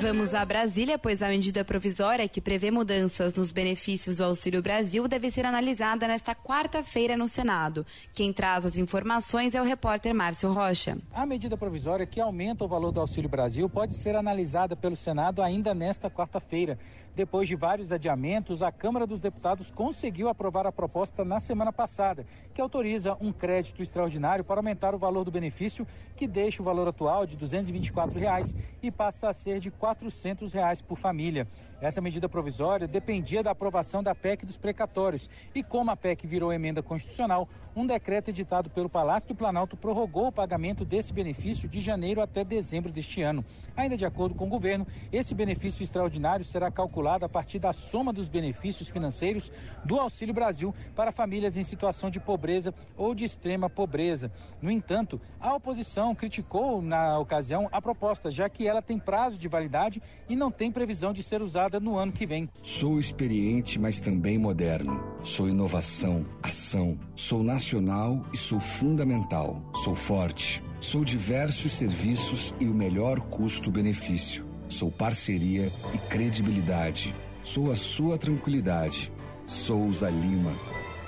Vamos a Brasília, pois a medida provisória que prevê mudanças nos benefícios do Auxílio Brasil deve ser analisada nesta quarta-feira no Senado. Quem traz as informações é o repórter Márcio Rocha. A medida provisória que aumenta o valor do Auxílio Brasil pode ser analisada pelo Senado ainda nesta quarta-feira. Depois de vários adiamentos, a Câmara dos Deputados conseguiu aprovar a proposta na semana passada, que autoriza um crédito extraordinário para aumentar o valor do benefício, que deixa o valor atual de 224 reais e passa a ser de R$ 400 reais por família. Essa medida provisória dependia da aprovação da PEC dos precatórios. E como a PEC virou emenda constitucional, um decreto editado pelo Palácio do Planalto prorrogou o pagamento desse benefício de janeiro até dezembro deste ano. Ainda de acordo com o governo, esse benefício extraordinário será calculado a partir da soma dos benefícios financeiros do Auxílio Brasil para famílias em situação de pobreza ou de extrema pobreza. No entanto, a oposição criticou na ocasião a proposta, já que ela tem prazo de validade e não tem previsão de ser usada no ano que vem. Sou experiente, mas também moderno. Sou inovação, ação. Sou nacional e sou fundamental. Sou forte. Sou diversos serviços e o melhor custo-benefício. Sou parceria e credibilidade. Sou a sua tranquilidade. Souza Lima.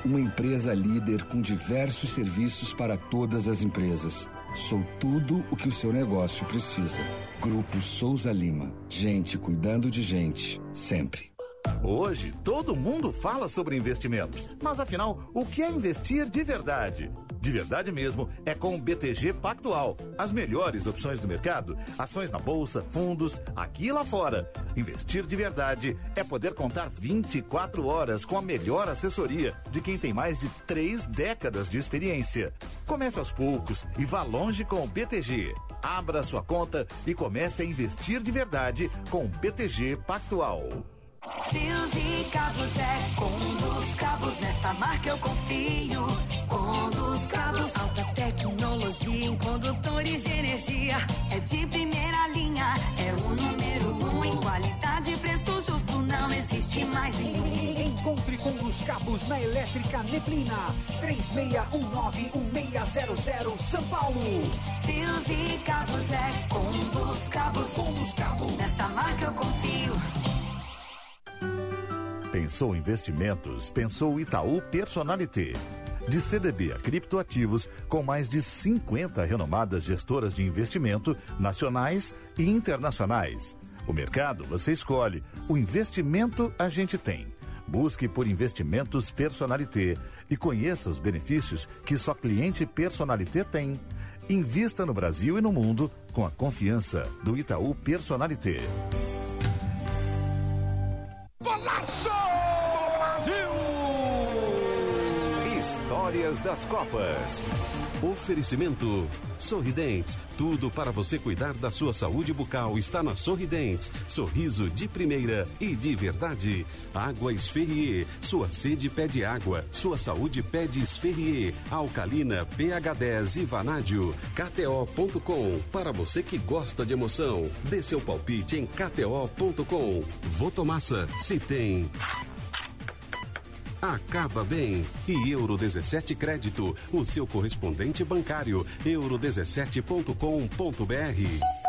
Uma empresa líder com diversos serviços para todas as empresas. Sou tudo o que o seu negócio precisa. Grupo Souza Lima. Gente cuidando de gente. Sempre. Hoje, todo mundo fala sobre investimentos. Mas afinal, o que é investir de verdade? De verdade mesmo, é com o BTG Pactual. As melhores opções do mercado, ações na bolsa, fundos, aqui e lá fora. Investir de verdade é poder contar 24 horas com a melhor assessoria de quem tem mais de três décadas de experiência. Comece aos poucos e vá longe com o BTG. Abra sua conta e comece a investir de verdade com o BTG Pactual. Fios e cabos é com dos cabos, nesta marca eu confio. Com dos cabos, alta tecnologia em condutores de energia. É de primeira linha, é o número um em qualidade e preço justo. Não existe mais nenhum. Encontre com dos cabos na Elétrica Neblina. 36191600 São Paulo. Fios e cabos é com dos cabos. Com dos cabos. Nesta marca eu confio. Pensou investimentos? Pensou Itaú Personalité. De CDB a criptoativos, com mais de 50 renomadas gestoras de investimento nacionais e internacionais. O mercado você escolhe, o investimento a gente tem. Busque por Investimentos Personalité e conheça os benefícios que só cliente Personalité tem. Invista no Brasil e no mundo com a confiança do Itaú Personalité. Golaço Brasil! Histórias das Copas. Oferecimento Sorridentes. Tudo para você cuidar da sua saúde bucal está na Sorridentes. Sorriso de primeira e de verdade. Água Esferrier. Sua sede pede água. Sua saúde pede Esferrier. Alcalina pH 10 e Vanádio. KTO.com. Para você que gosta de emoção. Dê seu palpite em KTO.com. Votomassa. Se tem. Acaba bem. E Euro 17 Crédito, o seu correspondente bancário. euro17.com.br.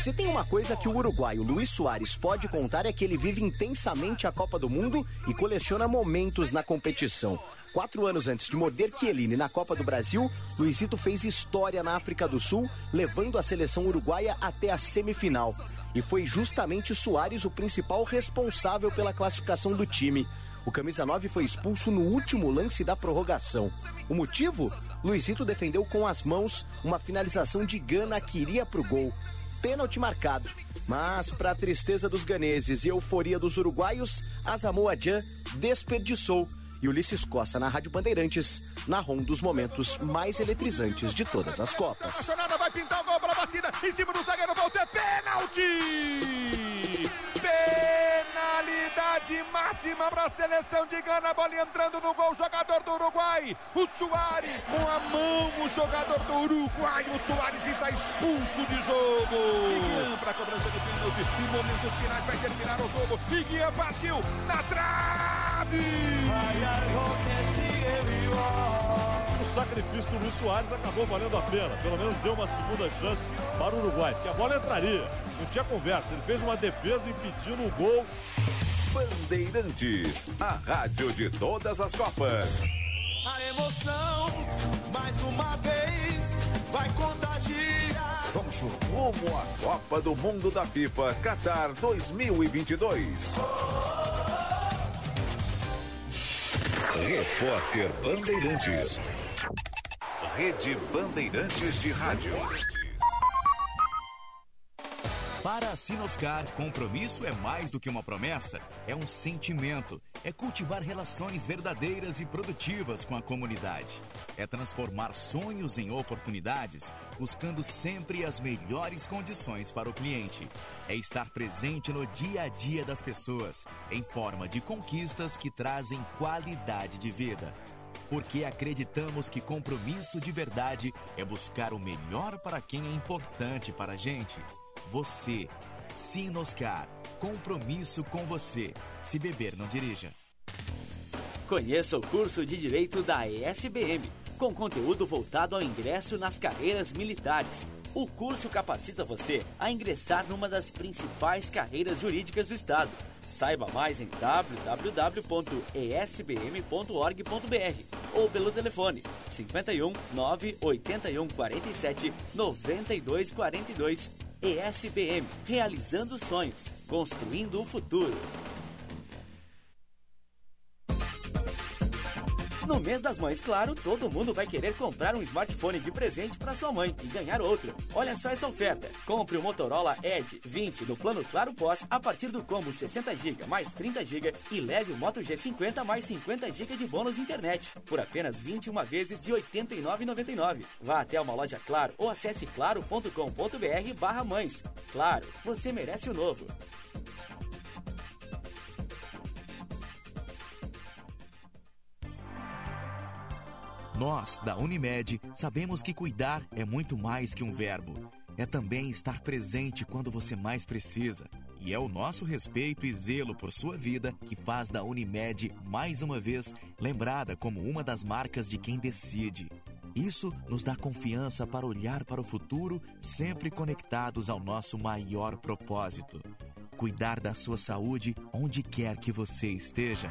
Se tem uma coisa que o uruguaio Luiz Soares pode contar é que ele vive intensamente a Copa do Mundo e coleciona momentos na competição. Quatro anos antes de morder Chiellini na Copa do Brasil, Luizito fez história na África do Sul, levando a seleção uruguaia até a semifinal. E foi justamente Soares o principal responsável pela classificação do time. O camisa 9 foi expulso no último lance da prorrogação. O motivo? Luizito defendeu com as mãos uma finalização de Gana que iria pro gol pênalti marcado. Mas, para a tristeza dos ganeses e euforia dos uruguaios, Asamoah Jan desperdiçou. E Ulisses Costa, na Rádio Bandeirantes, narrou um dos momentos mais eletrizantes de todas as Copas. Vai pintar o gol para a batida, em cima do zagueiro, volta, é pênalti! Penalidade máxima para a seleção de Gana, bola entrando no gol, jogador do Uruguai, o Soares, com a mão, o jogador do Uruguai, o Soares está expulso de jogo. Guian para a cobrança de pênalti, em momentos finais vai terminar o jogo, Guian partiu na trave! O sacrifício do Luiz Soares acabou valendo a pena. Pelo menos deu uma segunda chance para o Uruguai, porque a bola entraria. Não tinha conversa. Ele fez uma defesa impedindo o gol. Bandeirantes, a rádio de todas as Copas. A emoção, mais uma vez, vai contagiar. Vamos rumo à Copa do Mundo da FIFA Qatar 2022. Repórter Bandeirantes. Rede Bandeirantes de Rádio. Para a Sinoscar, compromisso é mais do que uma promessa, é um sentimento. É cultivar relações verdadeiras e produtivas com a comunidade. É transformar sonhos em oportunidades, buscando sempre as melhores condições para o cliente. É estar presente no dia a dia das pessoas, em forma de conquistas que trazem qualidade de vida. Porque acreditamos que compromisso de verdade é buscar o melhor para quem é importante para a gente. Você. Sinoscar. Compromisso com você. Se beber, não dirija. Conheça o curso de Direito da ESBM, com conteúdo voltado ao ingresso nas carreiras militares. O curso capacita você a ingressar numa das principais carreiras jurídicas do Estado. Saiba mais em www.esbm.org.br ou pelo telefone 51 981 47 92 42. ESBM, realizando sonhos, construindo o futuro. No mês das mães, claro, todo mundo vai querer comprar um smartphone de presente para sua mãe e ganhar outro. Olha só essa oferta. Compre o Motorola Edge 20 no plano Claro Pós a partir do combo 60 GB mais 30 GB e leve o Moto G50 mais 50 GB de bônus internet por apenas 21 vezes de R$ 89,99. Vá até uma loja Claro ou acesse claro.com.br/mães. Claro, você merece o novo. Nós, da Unimed, sabemos que cuidar é muito mais que um verbo. É também estar presente quando você mais precisa. E é o nosso respeito e zelo por sua vida que faz da Unimed, mais uma vez, lembrada como uma das marcas de quem decide. Isso nos dá confiança para olhar para o futuro, sempre conectados ao nosso maior propósito: cuidar da sua saúde onde quer que você esteja.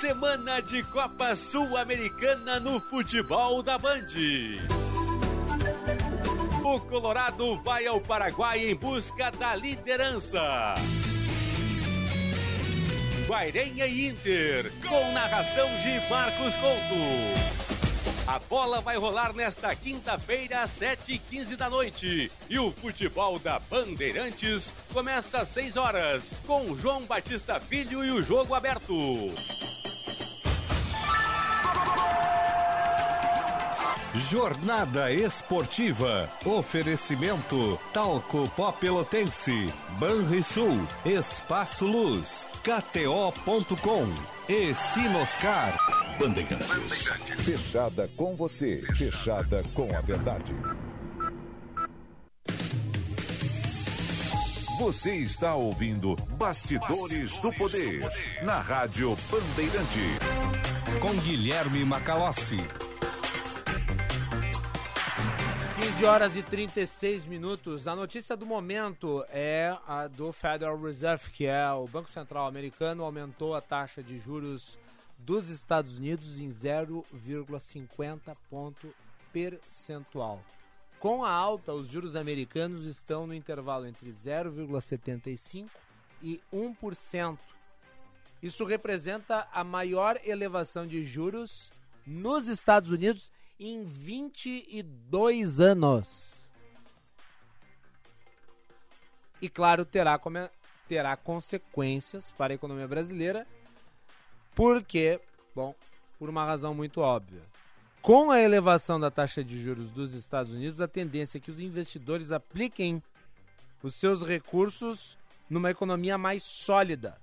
Semana de Copa Sul-Americana no futebol da Band. O Colorado vai ao Paraguai em busca da liderança. Guairenha e Inter, com narração de Marcos Couto. A bola vai rolar nesta quinta-feira, às 7h15 da noite. E o futebol da Bandeirantes começa às 6 horas, com João Batista Filho e o jogo aberto. Jornada Esportiva. Oferecimento Talco Pó Pelotense, Banrisul, Espaço Luz, KTO.com e Sinoscar. Bandeirantes. Fechada com você, fechada com a verdade. Você está ouvindo Bastidores, do, Poder, na Rádio Bandeirante. Com Guilherme Macalossi. 15 horas e 36 minutos. A notícia do momento é a do Federal Reserve, que é o Banco Central americano, aumentou a taxa de juros dos Estados Unidos em 0,50 ponto percentual. Com a alta, os juros americanos estão no intervalo entre 0,75 e 1%. Isso representa a maior elevação de juros nos Estados Unidos em 22 anos. E claro, terá, terá consequências para a economia brasileira, porque, bom, por uma razão muito óbvia. Com a elevação da taxa de juros dos Estados Unidos, a tendência é que os investidores apliquem os seus recursos numa economia mais sólida.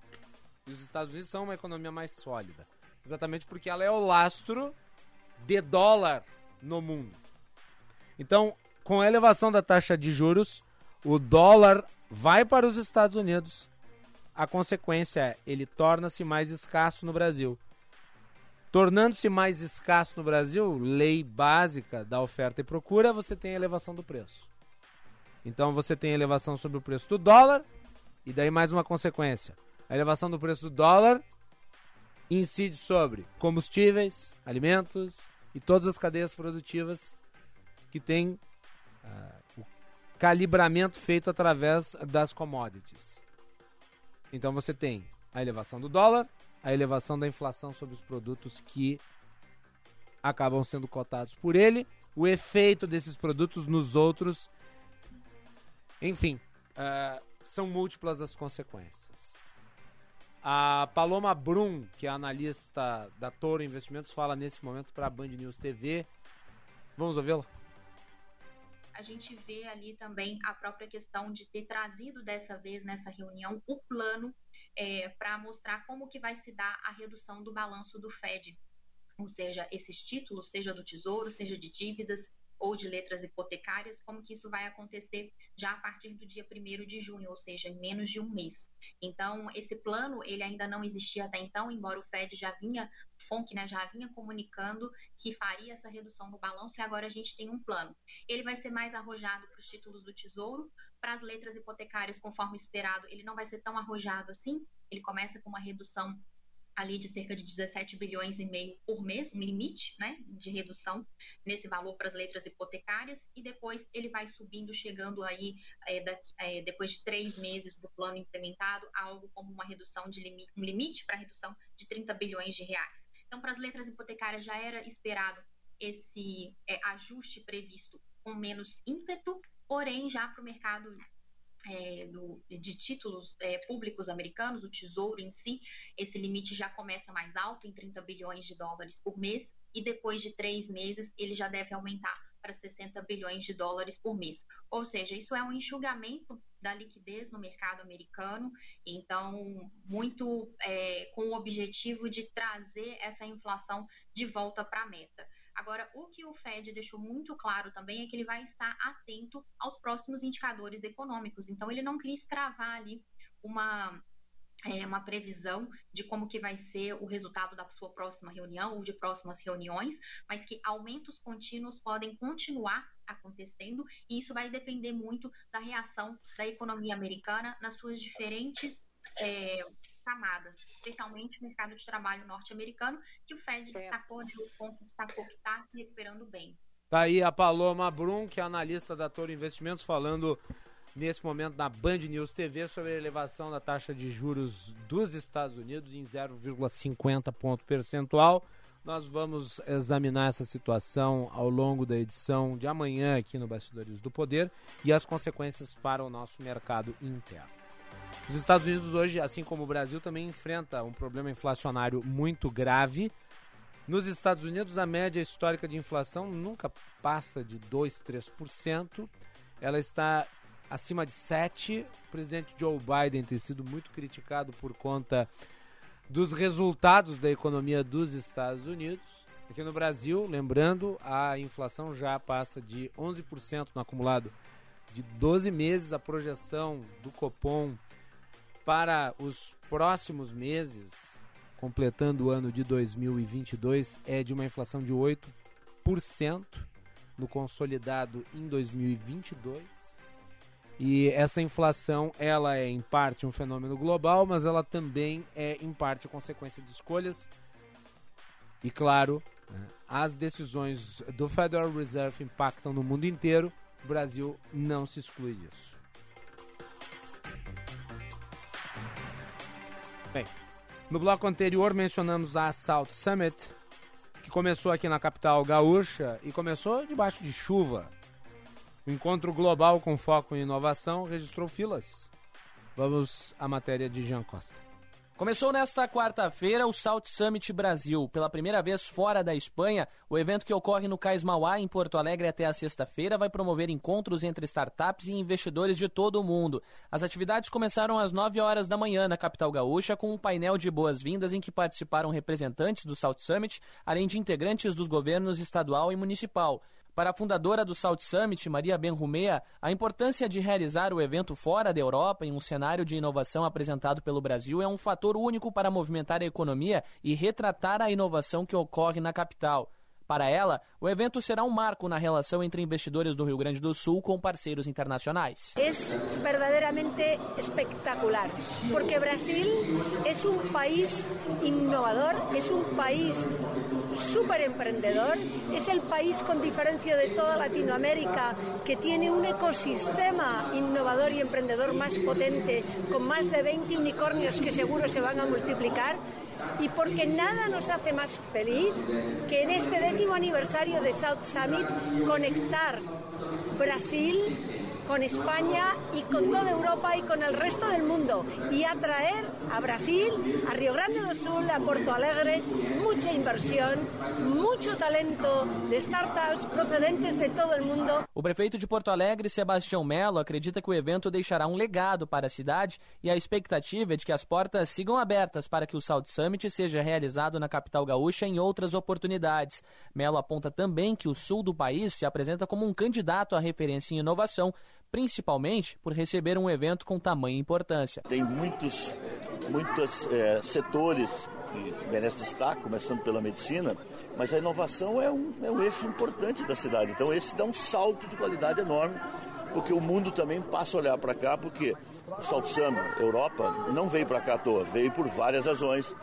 E os Estados Unidos são uma economia mais sólida. Exatamente porque ela é o lastro de dólar no mundo. Então, com a elevação da taxa de juros, o dólar vai para os Estados Unidos. A consequência é ele torna-se mais escasso no Brasil. Tornando-se mais escasso no Brasil, lei básica da oferta e procura, você tem elevação do preço. Então você tem elevação sobre o preço do dólar e daí mais uma consequência. A elevação do preço do dólar incide sobre combustíveis, alimentos, e todas as cadeias produtivas que têm uh, o calibramento feito através das commodities. Então você tem a elevação do dólar, a elevação da inflação sobre os produtos que acabam sendo cotados por ele, o efeito desses produtos nos outros. Enfim, uh, são múltiplas as consequências. A Paloma Brum, que é analista da Toro Investimentos, fala nesse momento para a Band News TV. Vamos ouvi-la? A gente vê ali também a própria questão de ter trazido dessa vez nessa reunião o plano é, para mostrar como que vai se dar a redução do balanço do Fed. Ou seja, esses títulos, seja do Tesouro, seja de dívidas, ou de letras hipotecárias, como que isso vai acontecer já a partir do dia 1 de junho, ou seja, em menos de um mês. Então, esse plano, ele ainda não existia até então, embora o Fed já vinha, FONC, né, já vinha comunicando que faria essa redução no balanço e agora a gente tem um plano. Ele vai ser mais arrojado para os títulos do Tesouro, para as letras hipotecárias, conforme esperado, ele não vai ser tão arrojado assim, ele começa com uma redução ali de cerca de 17 bilhões e meio por mês, um limite né, de redução nesse valor para as letras hipotecárias, e depois ele vai subindo, chegando aí, é, daqui, é, depois de três meses do plano implementado, algo como uma redução de limite, um limite para redução de 30 bilhões de reais. Então, para as letras hipotecárias já era esperado esse é, ajuste previsto com menos ímpeto, porém já para o mercado é, do, de títulos é, públicos americanos, o tesouro em si, esse limite já começa mais alto, em 30 bilhões de dólares por mês, e depois de três meses ele já deve aumentar para 60 bilhões de dólares por mês. Ou seja, isso é um enxugamento da liquidez no mercado americano, então, muito é, com o objetivo de trazer essa inflação de volta para a meta. Agora, o que o Fed deixou muito claro também é que ele vai estar atento aos próximos indicadores econômicos. Então, ele não quis cravar ali uma é, uma previsão de como que vai ser o resultado da sua próxima reunião ou de próximas reuniões, mas que aumentos contínuos podem continuar acontecendo e isso vai depender muito da reação da economia americana nas suas diferentes é, camadas, especialmente no mercado de trabalho norte-americano, que o Fed destacou, né, o ponto destacou que está se recuperando bem. Tá aí a Paloma Brum, que é analista da Toro Investimentos, falando nesse momento na Band News TV sobre a elevação da taxa de juros dos Estados Unidos em 0,50 ponto percentual. Nós vamos examinar essa situação ao longo da edição de amanhã aqui no Bastidores do Poder e as consequências para o nosso mercado interno. Os Estados Unidos hoje, assim como o Brasil, também enfrenta um problema inflacionário muito grave. Nos Estados Unidos, a média histórica de inflação nunca passa de 2, 3%. Ela está acima de 7. O presidente Joe Biden tem sido muito criticado por conta dos resultados da economia dos Estados Unidos. Aqui no Brasil, lembrando, a inflação já passa de 11% no acumulado de 12 meses. A projeção do Copom para os próximos meses, completando o ano de 2022, é de uma inflação de 8% no consolidado em 2022. E essa inflação, ela é em parte um fenômeno global, mas ela também é em parte consequência de escolhas. E claro, né, as decisões do Federal Reserve impactam no mundo inteiro. O Brasil não se exclui disso. Bem, no bloco anterior mencionamos a South Summit, que começou aqui na capital gaúcha e começou debaixo de chuva. O encontro global com foco em inovação registrou filas. Vamos à matéria de Jean Costa. Começou nesta quarta-feira o South Summit Brasil. Pela primeira vez fora da Espanha, o evento que ocorre no Cais Mauá, em Porto Alegre, até a sexta-feira, vai promover encontros entre startups e investidores de todo o mundo. As atividades começaram às 9 horas da manhã na capital gaúcha, com um painel de boas-vindas em que participaram representantes do South Summit, além de integrantes dos governos estadual e municipal. Para a fundadora do South Summit, Maria Benrumea, a importância de realizar o evento fora da Europa, em um cenário de inovação apresentado pelo Brasil, é um fator único para movimentar a economia e retratar a inovação que ocorre na capital. Para ela, o evento será um marco na relação entre investidores do Rio Grande do Sul com parceiros internacionais. É verdadeiramente espectacular, porque Brasil é um país inovador, é um país super emprendedor, es el país con diferencia de toda Latinoamérica que tiene un ecosistema innovador y emprendedor más potente, con más de 20 unicornios que seguro se van a multiplicar y porque nada nos hace más feliz que en este décimo aniversario de South Summit conectar Brasil con España y con toda Europa y con el resto del mundo y atraer a Brasil, a Río Grande do Sul, a Porto Alegre, mucha inversión, mucho talento de startups procedentes de todo el mundo. O prefeito de Porto Alegre, Sebastião Melo, acredita que o evento deixará um legado para a cidade e a expectativa é de que as portas sigam abertas para que o South Summit seja realizado na capital gaúcha em outras oportunidades. Melo aponta também que o sul do país se apresenta como um candidato à referência em inovação principalmente por receber um evento com tamanha importância. Tem muitos, muitos é, setores que merecem destaque, começando pela medicina, mas a inovação é um, é um eixo importante da cidade. Então esse dá um salto de qualidade enorme, porque o mundo também passa a olhar para cá, porque o Salt Europa, não veio para cá à toa, veio por várias razões,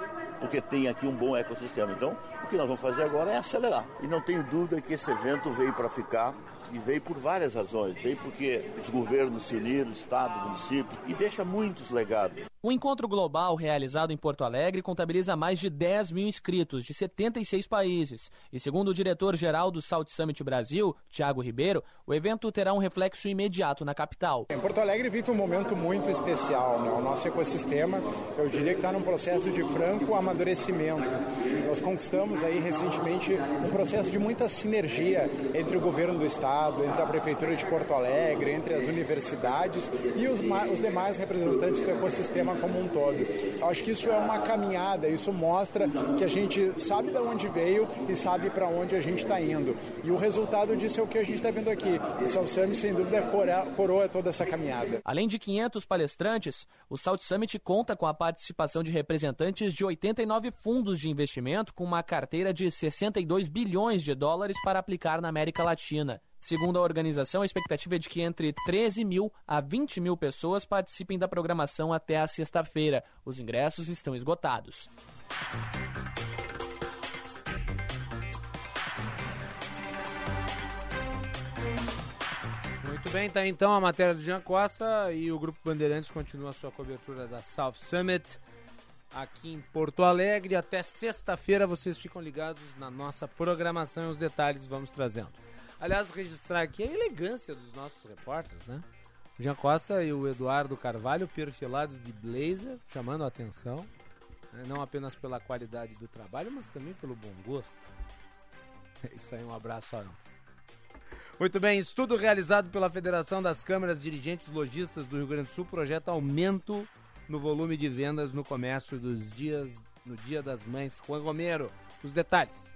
porque tem aqui um bom ecossistema. Então, o que nós vamos fazer agora é acelerar. E não tenho dúvida que esse evento veio para ficar e veio por várias razões. Veio porque os governos se uniram, Estado, município, e deixa muitos legados. O encontro global realizado em Porto Alegre contabiliza mais de 10 mil inscritos de 76 países. E segundo o diretor-geral do South Summit Brasil, Tiago Ribeiro, o evento terá um reflexo imediato na capital. Em Porto Alegre vive um momento muito especial. Né? O nosso ecossistema, eu diria que está num processo de franco amadurecimento. Nós conquistamos aí recentemente um processo de muita sinergia entre o governo do Estado, Estado, entre a Prefeitura de Porto Alegre, entre as universidades e os, os demais representantes do ecossistema como um todo. Eu acho que isso é uma caminhada, isso mostra que a gente sabe de onde veio e sabe para onde a gente está indo. E o resultado disso é o que a gente está vendo aqui. O South Summit, sem dúvida, coroa, coroa toda essa caminhada. Além de 500 palestrantes, o South Summit conta com a participação de representantes de 89 fundos de investimento com uma carteira de 62 bilhões de dólares para aplicar na América Latina. Segundo a organização, a expectativa é de que entre 13 mil a 20 mil pessoas participem da programação até a sexta-feira. Os ingressos estão esgotados. Muito bem, tá então a matéria do Jean Costa e o Grupo Bandeirantes continua sua cobertura da South Summit aqui em Porto Alegre. Até sexta-feira vocês ficam ligados na nossa programação e os detalhes vamos trazendo. Aliás, registrar aqui a elegância dos nossos repórteres, né? O Jean Costa e o Eduardo Carvalho perfilados de blazer, chamando a atenção, né? não apenas pela qualidade do trabalho, mas também pelo bom gosto. É isso aí, um abraço a. Muito bem, estudo realizado pela Federação das Câmaras Dirigentes Lojistas do Rio Grande do Sul projeta aumento no volume de vendas no comércio dos dias no Dia das Mães. Juan Romero, os detalhes.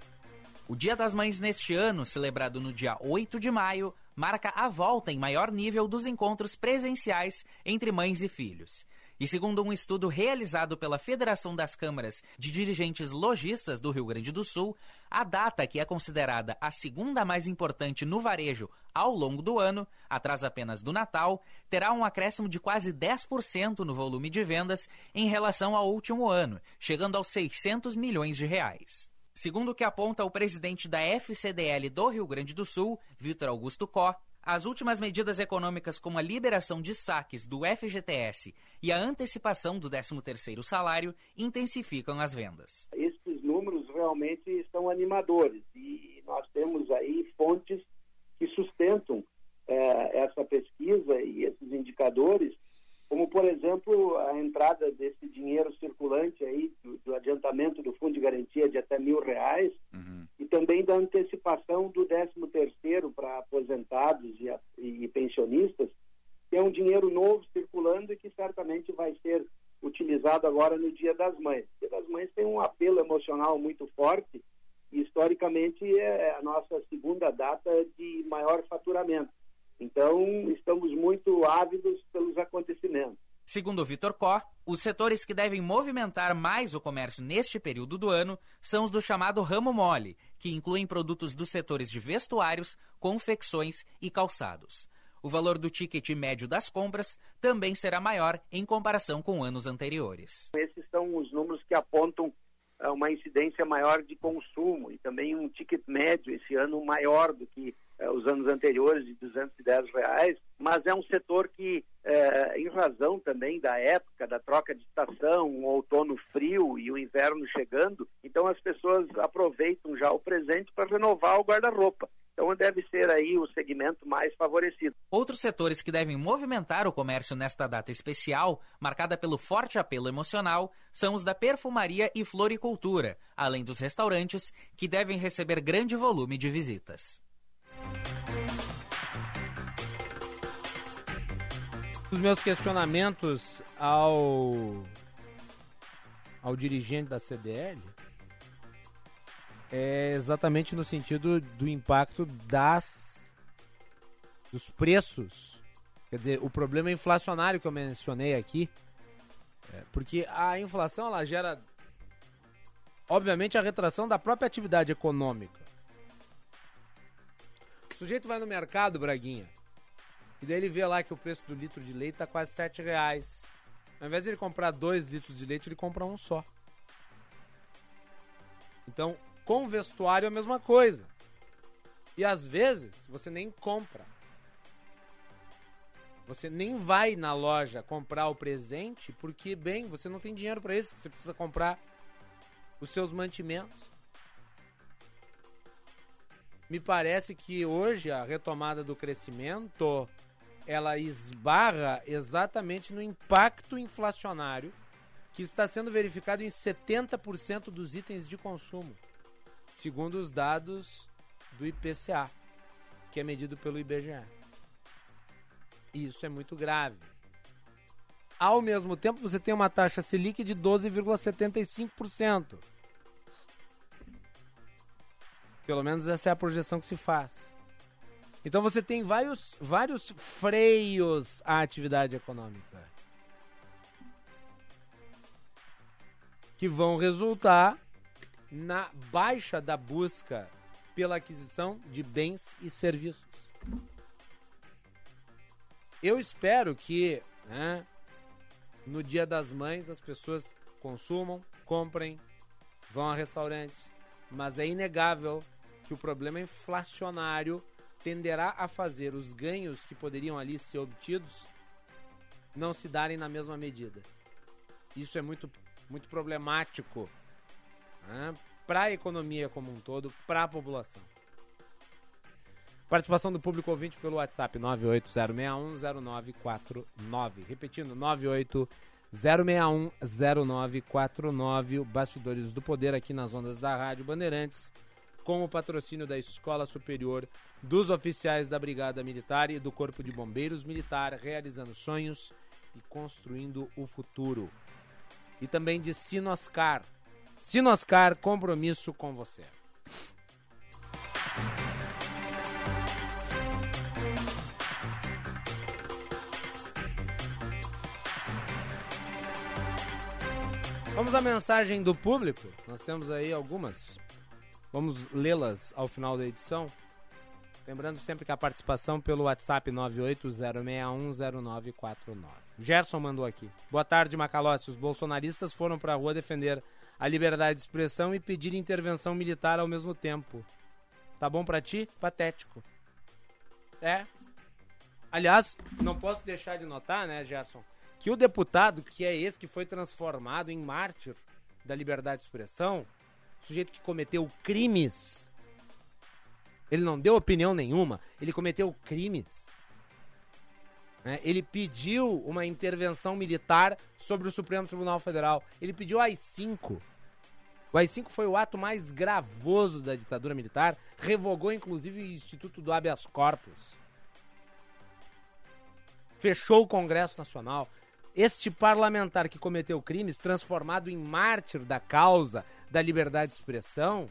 O Dia das Mães neste ano, celebrado no dia 8 de maio, marca a volta em maior nível dos encontros presenciais entre mães e filhos. E segundo um estudo realizado pela Federação das Câmaras de Dirigentes Lojistas do Rio Grande do Sul, a data que é considerada a segunda mais importante no varejo ao longo do ano, atrás apenas do Natal, terá um acréscimo de quase 10% no volume de vendas em relação ao último ano, chegando aos 600 milhões de reais. Segundo o que aponta o presidente da FCDL do Rio Grande do Sul, Vitor Augusto Có, as últimas medidas econômicas como a liberação de saques do FGTS e a antecipação do 13º salário intensificam as vendas. Esses números realmente são animadores e nós temos aí fontes que sustentam é, essa pesquisa e esses indicadores, como por exemplo a entrada desse dinheiro circulante aí do, do adiantamento do fundo de garantia de até mil reais uhum. e também da antecipação do 13 terceiro para aposentados e, e pensionistas, que é um dinheiro novo circulando e que certamente vai ser utilizado agora no Dia das Mães. O Dia das Mães tem um apelo emocional muito forte e historicamente é a nossa segunda data de maior faturamento. Então, estamos muito ávidos pelos acontecimentos. Segundo Vitor Có, os setores que devem movimentar mais o comércio neste período do ano são os do chamado ramo mole, que incluem produtos dos setores de vestuários, confecções e calçados. O valor do ticket médio das compras também será maior em comparação com anos anteriores. Esses são os números que apontam eh, uma incidência maior de consumo e também um ticket médio esse ano maior do que eh, os anos anteriores de 210 reais, mas é um setor que, eh, em razão também da época da troca de estação, um outono frio e o inverno chegando, então as pessoas aproveitam já o presente para renovar o guarda-roupa. Então deve ser aí o segmento mais favorecido. Outros setores que devem movimentar o comércio nesta data especial, marcada pelo forte apelo emocional, são os da perfumaria e floricultura, além dos restaurantes, que devem receber grande volume de visitas. Os meus questionamentos ao ao dirigente da CDL é exatamente no sentido do impacto das dos preços. Quer dizer, o problema inflacionário que eu mencionei aqui, é, porque a inflação ela gera obviamente a retração da própria atividade econômica. O sujeito vai no mercado, Braguinha, e daí ele vê lá que o preço do litro de leite tá quase 7 reais. Ao invés de ele comprar dois litros de leite, ele compra um só. Então, com vestuário é a mesma coisa. E às vezes você nem compra. Você nem vai na loja comprar o presente porque, bem, você não tem dinheiro para isso. Você precisa comprar os seus mantimentos. Me parece que hoje a retomada do crescimento ela esbarra exatamente no impacto inflacionário que está sendo verificado em 70% dos itens de consumo, segundo os dados do IPCA. que é medido pelo IBGE. Isso é muito grave. Ao mesmo tempo, você tem uma taxa Selic de 12,75%. Pelo menos essa é a projeção que se faz. Então você tem vários, vários freios à atividade econômica. Que vão resultar na baixa da busca pela aquisição de bens e serviços. Eu espero que né, no Dia das Mães as pessoas consumam, comprem, vão a restaurantes, mas é inegável que o problema inflacionário tenderá a fazer os ganhos que poderiam ali ser obtidos não se darem na mesma medida. Isso é muito, muito problemático né, para a economia como um todo, para a população. Participação do público ouvinte pelo WhatsApp 980610949. Repetindo, 980610949. Bastidores do Poder aqui nas ondas da Rádio Bandeirantes, com o patrocínio da Escola Superior dos Oficiais da Brigada Militar e do Corpo de Bombeiros Militar, realizando sonhos e construindo o futuro. E também de Sinoscar. Sinoscar, compromisso com você. Vamos à mensagem do público. Nós temos aí algumas. Vamos lê-las ao final da edição. Lembrando sempre que a participação pelo WhatsApp 980610949. Gerson mandou aqui. Boa tarde, Macalossi. Os bolsonaristas foram para a rua defender a liberdade de expressão e pedir intervenção militar ao mesmo tempo. Tá bom para ti? Patético. É. Aliás, não posso deixar de notar, né, Gerson, que o deputado, que é esse que foi transformado em mártir da liberdade de expressão, sujeito que cometeu crimes, ele não deu opinião nenhuma, ele cometeu crimes. Né? Ele pediu uma intervenção militar sobre o Supremo Tribunal Federal. Ele pediu AI-5. O AI-5 foi o ato mais gravoso da ditadura militar, revogou inclusive o Instituto do Habeas Corpus. Fechou o Congresso Nacional, este parlamentar que cometeu crimes, transformado em mártir da causa da liberdade de expressão,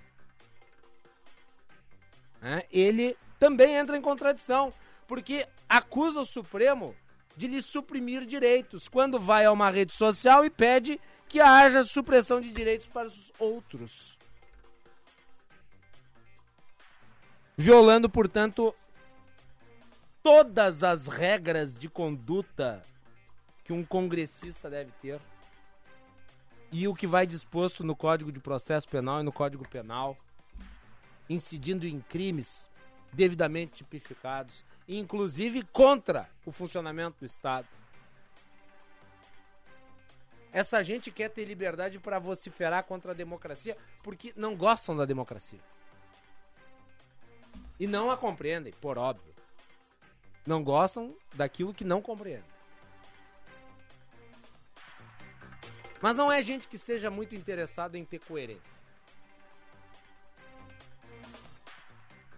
né, ele também entra em contradição, porque acusa o Supremo de lhe suprimir direitos quando vai a uma rede social e pede que haja supressão de direitos para os outros. Violando, portanto, todas as regras de conduta que um congressista deve ter e o que vai disposto no Código de Processo Penal e no Código Penal, incidindo em crimes devidamente tipificados, inclusive contra o funcionamento do Estado. Essa gente quer ter liberdade para vociferar contra a democracia porque não gostam da democracia. E não a compreendem, por óbvio. Não gostam daquilo que não compreendem. Mas não é gente que esteja muito interessado em ter coerência.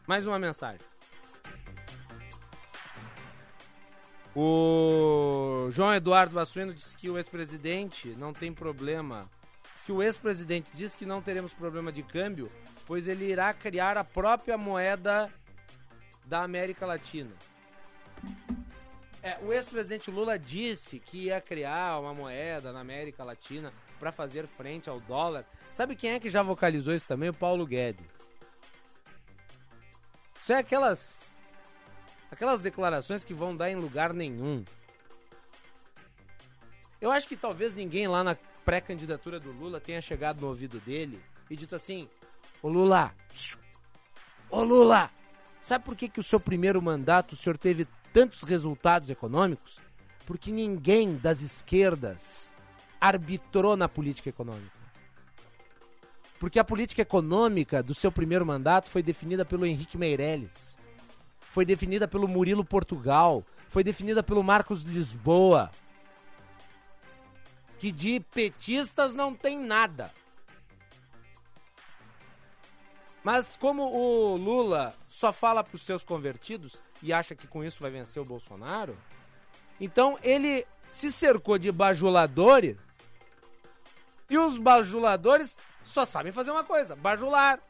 Mais uma mensagem. O João Eduardo Bassueno disse que o ex-presidente não tem problema. Diz que o ex-presidente disse que não teremos problema de câmbio, pois ele irá criar a própria moeda da América Latina. É, o ex-presidente Lula disse que ia criar uma moeda na América Latina para fazer frente ao dólar. Sabe quem é que já vocalizou isso também? O Paulo Guedes. Isso é aquelas aquelas declarações que vão dar em lugar nenhum. Eu acho que talvez ninguém lá na pré-candidatura do Lula tenha chegado no ouvido dele e dito assim: Ô Lula, ô Lula, sabe por que, que o seu primeiro mandato o senhor teve tantos resultados econômicos? Porque ninguém das esquerdas arbitrou na política econômica. Porque a política econômica do seu primeiro mandato foi definida pelo Henrique Meirelles, foi definida pelo Murilo Portugal, foi definida pelo Marcos Lisboa. Que de petistas não tem nada. Mas como o Lula só fala para os seus convertidos e acha que com isso vai vencer o Bolsonaro, então ele se cercou de bajuladores e os bajuladores só sabem fazer uma coisa, bajular.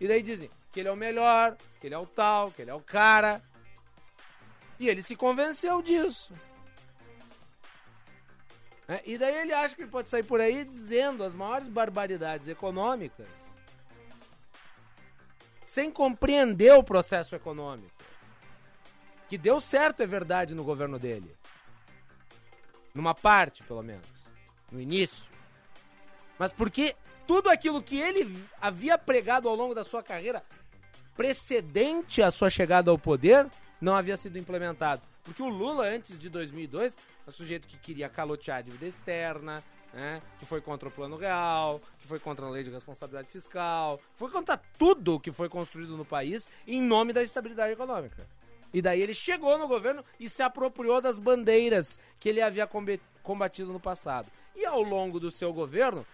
E daí dizem que ele é o melhor, que ele é o tal, que ele é o cara. E ele se convenceu disso. É, e daí ele acha que ele pode sair por aí dizendo as maiores barbaridades econômicas sem compreender o processo econômico. Que deu certo, é verdade, no governo dele. Numa parte, pelo menos. No início. Mas porque tudo aquilo que ele havia pregado ao longo da sua carreira, precedente à sua chegada ao poder, não havia sido implementado. Porque o Lula, antes de 2002, é um sujeito que queria calotear a dívida externa, né? que foi contra o Plano Real, que foi contra a lei de responsabilidade fiscal, foi contra tudo que foi construído no país em nome da estabilidade econômica. E daí ele chegou no governo e se apropriou das bandeiras que ele havia combatido no passado. E ao longo do seu governo,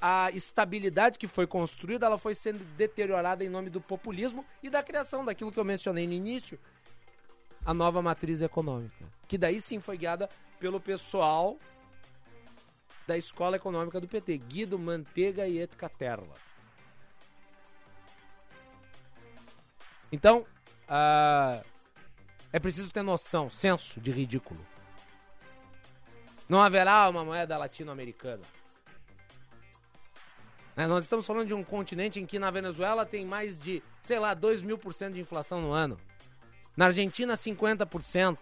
a estabilidade que foi construída, ela foi sendo deteriorada em nome do populismo e da criação daquilo que eu mencionei no início, a nova matriz econômica, que daí sim foi guiada pelo pessoal da Escola Econômica do PT, Guido Mantega e Etcaterla. Então, uh, é preciso ter noção, senso de ridículo. Não haverá uma moeda latino-americana. Né, nós estamos falando de um continente em que na Venezuela tem mais de, sei lá, 2 mil por cento de inflação no ano. Na Argentina, 50%.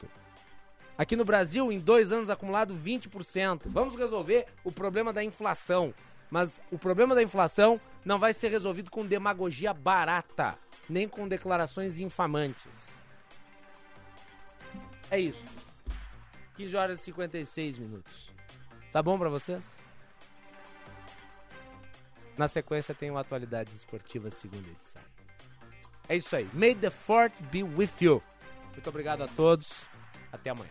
Aqui no Brasil, em dois anos acumulado, 20%. Vamos resolver o problema da inflação. Mas o problema da inflação não vai ser resolvido com demagogia barata, nem com declarações infamantes. É isso. 15 horas e 56 minutos. Tá bom para vocês? Na sequência tem o Atualidades Esportivas, segunda edição. É isso aí. May the fort be with you. Muito obrigado a todos. Até amanhã.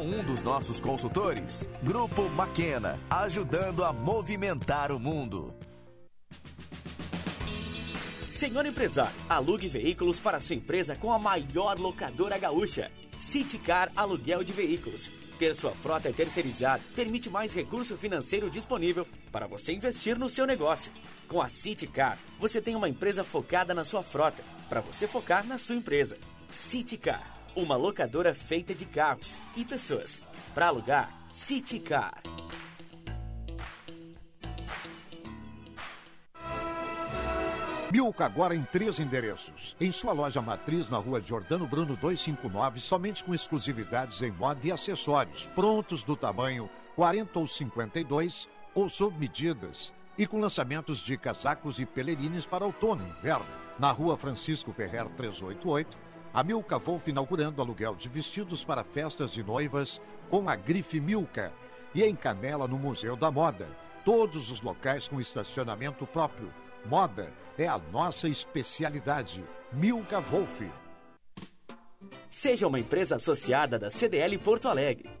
um dos nossos consultores. Grupo Maquena, ajudando a movimentar o mundo. Senhor empresário, alugue veículos para sua empresa com a maior locadora gaúcha. Citicar Aluguel de Veículos. Ter sua frota terceirizada permite mais recurso financeiro disponível para você investir no seu negócio. Com a Citicar, você tem uma empresa focada na sua frota, para você focar na sua empresa. Citicar uma locadora feita de carros e pessoas. Para alugar, City Car. Milka agora em três endereços. Em sua loja matriz na rua Jordano Bruno 259, somente com exclusividades em moda e acessórios, prontos do tamanho 40 ou 52 ou sob medidas. E com lançamentos de casacos e pelerines para outono e inverno. Na rua Francisco Ferrer 388 a Milka Wolf inaugurando aluguel de vestidos para festas de noivas com a grife Milka. E em Canela, no Museu da Moda. Todos os locais com estacionamento próprio. Moda é a nossa especialidade. Milka Wolf. Seja uma empresa associada da CDL Porto Alegre.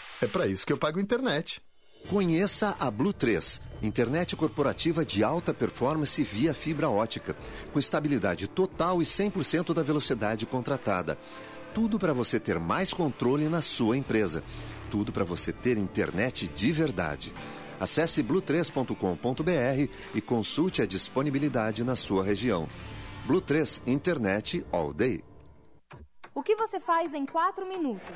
É para isso que eu pago internet. Conheça a Blue 3 Internet corporativa de alta performance via fibra ótica, com estabilidade total e 100% da velocidade contratada. Tudo para você ter mais controle na sua empresa. Tudo para você ter internet de verdade. Acesse blue3.com.br e consulte a disponibilidade na sua região. Blue 3 Internet All Day. O que você faz em quatro minutos?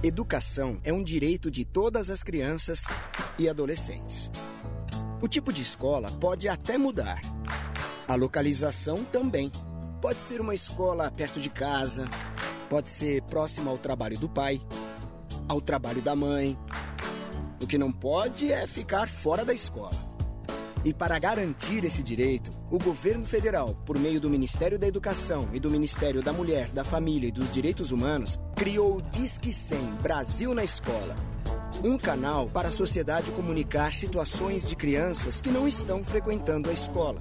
Educação é um direito de todas as crianças e adolescentes. O tipo de escola pode até mudar. A localização também. Pode ser uma escola perto de casa, pode ser próxima ao trabalho do pai, ao trabalho da mãe. O que não pode é ficar fora da escola. E para garantir esse direito, o governo federal, por meio do Ministério da Educação e do Ministério da Mulher, da Família e dos Direitos Humanos, criou o Disque 100 Brasil na Escola um canal para a sociedade comunicar situações de crianças que não estão frequentando a escola.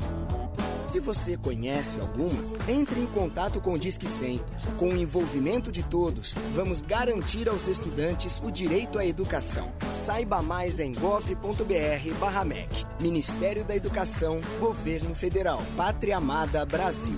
Se você conhece alguma, entre em contato com o Disque 100. Com o envolvimento de todos, vamos garantir aos estudantes o direito à educação. Saiba mais em gov.br/mec. Ministério da Educação, Governo Federal, Pátria Amada Brasil.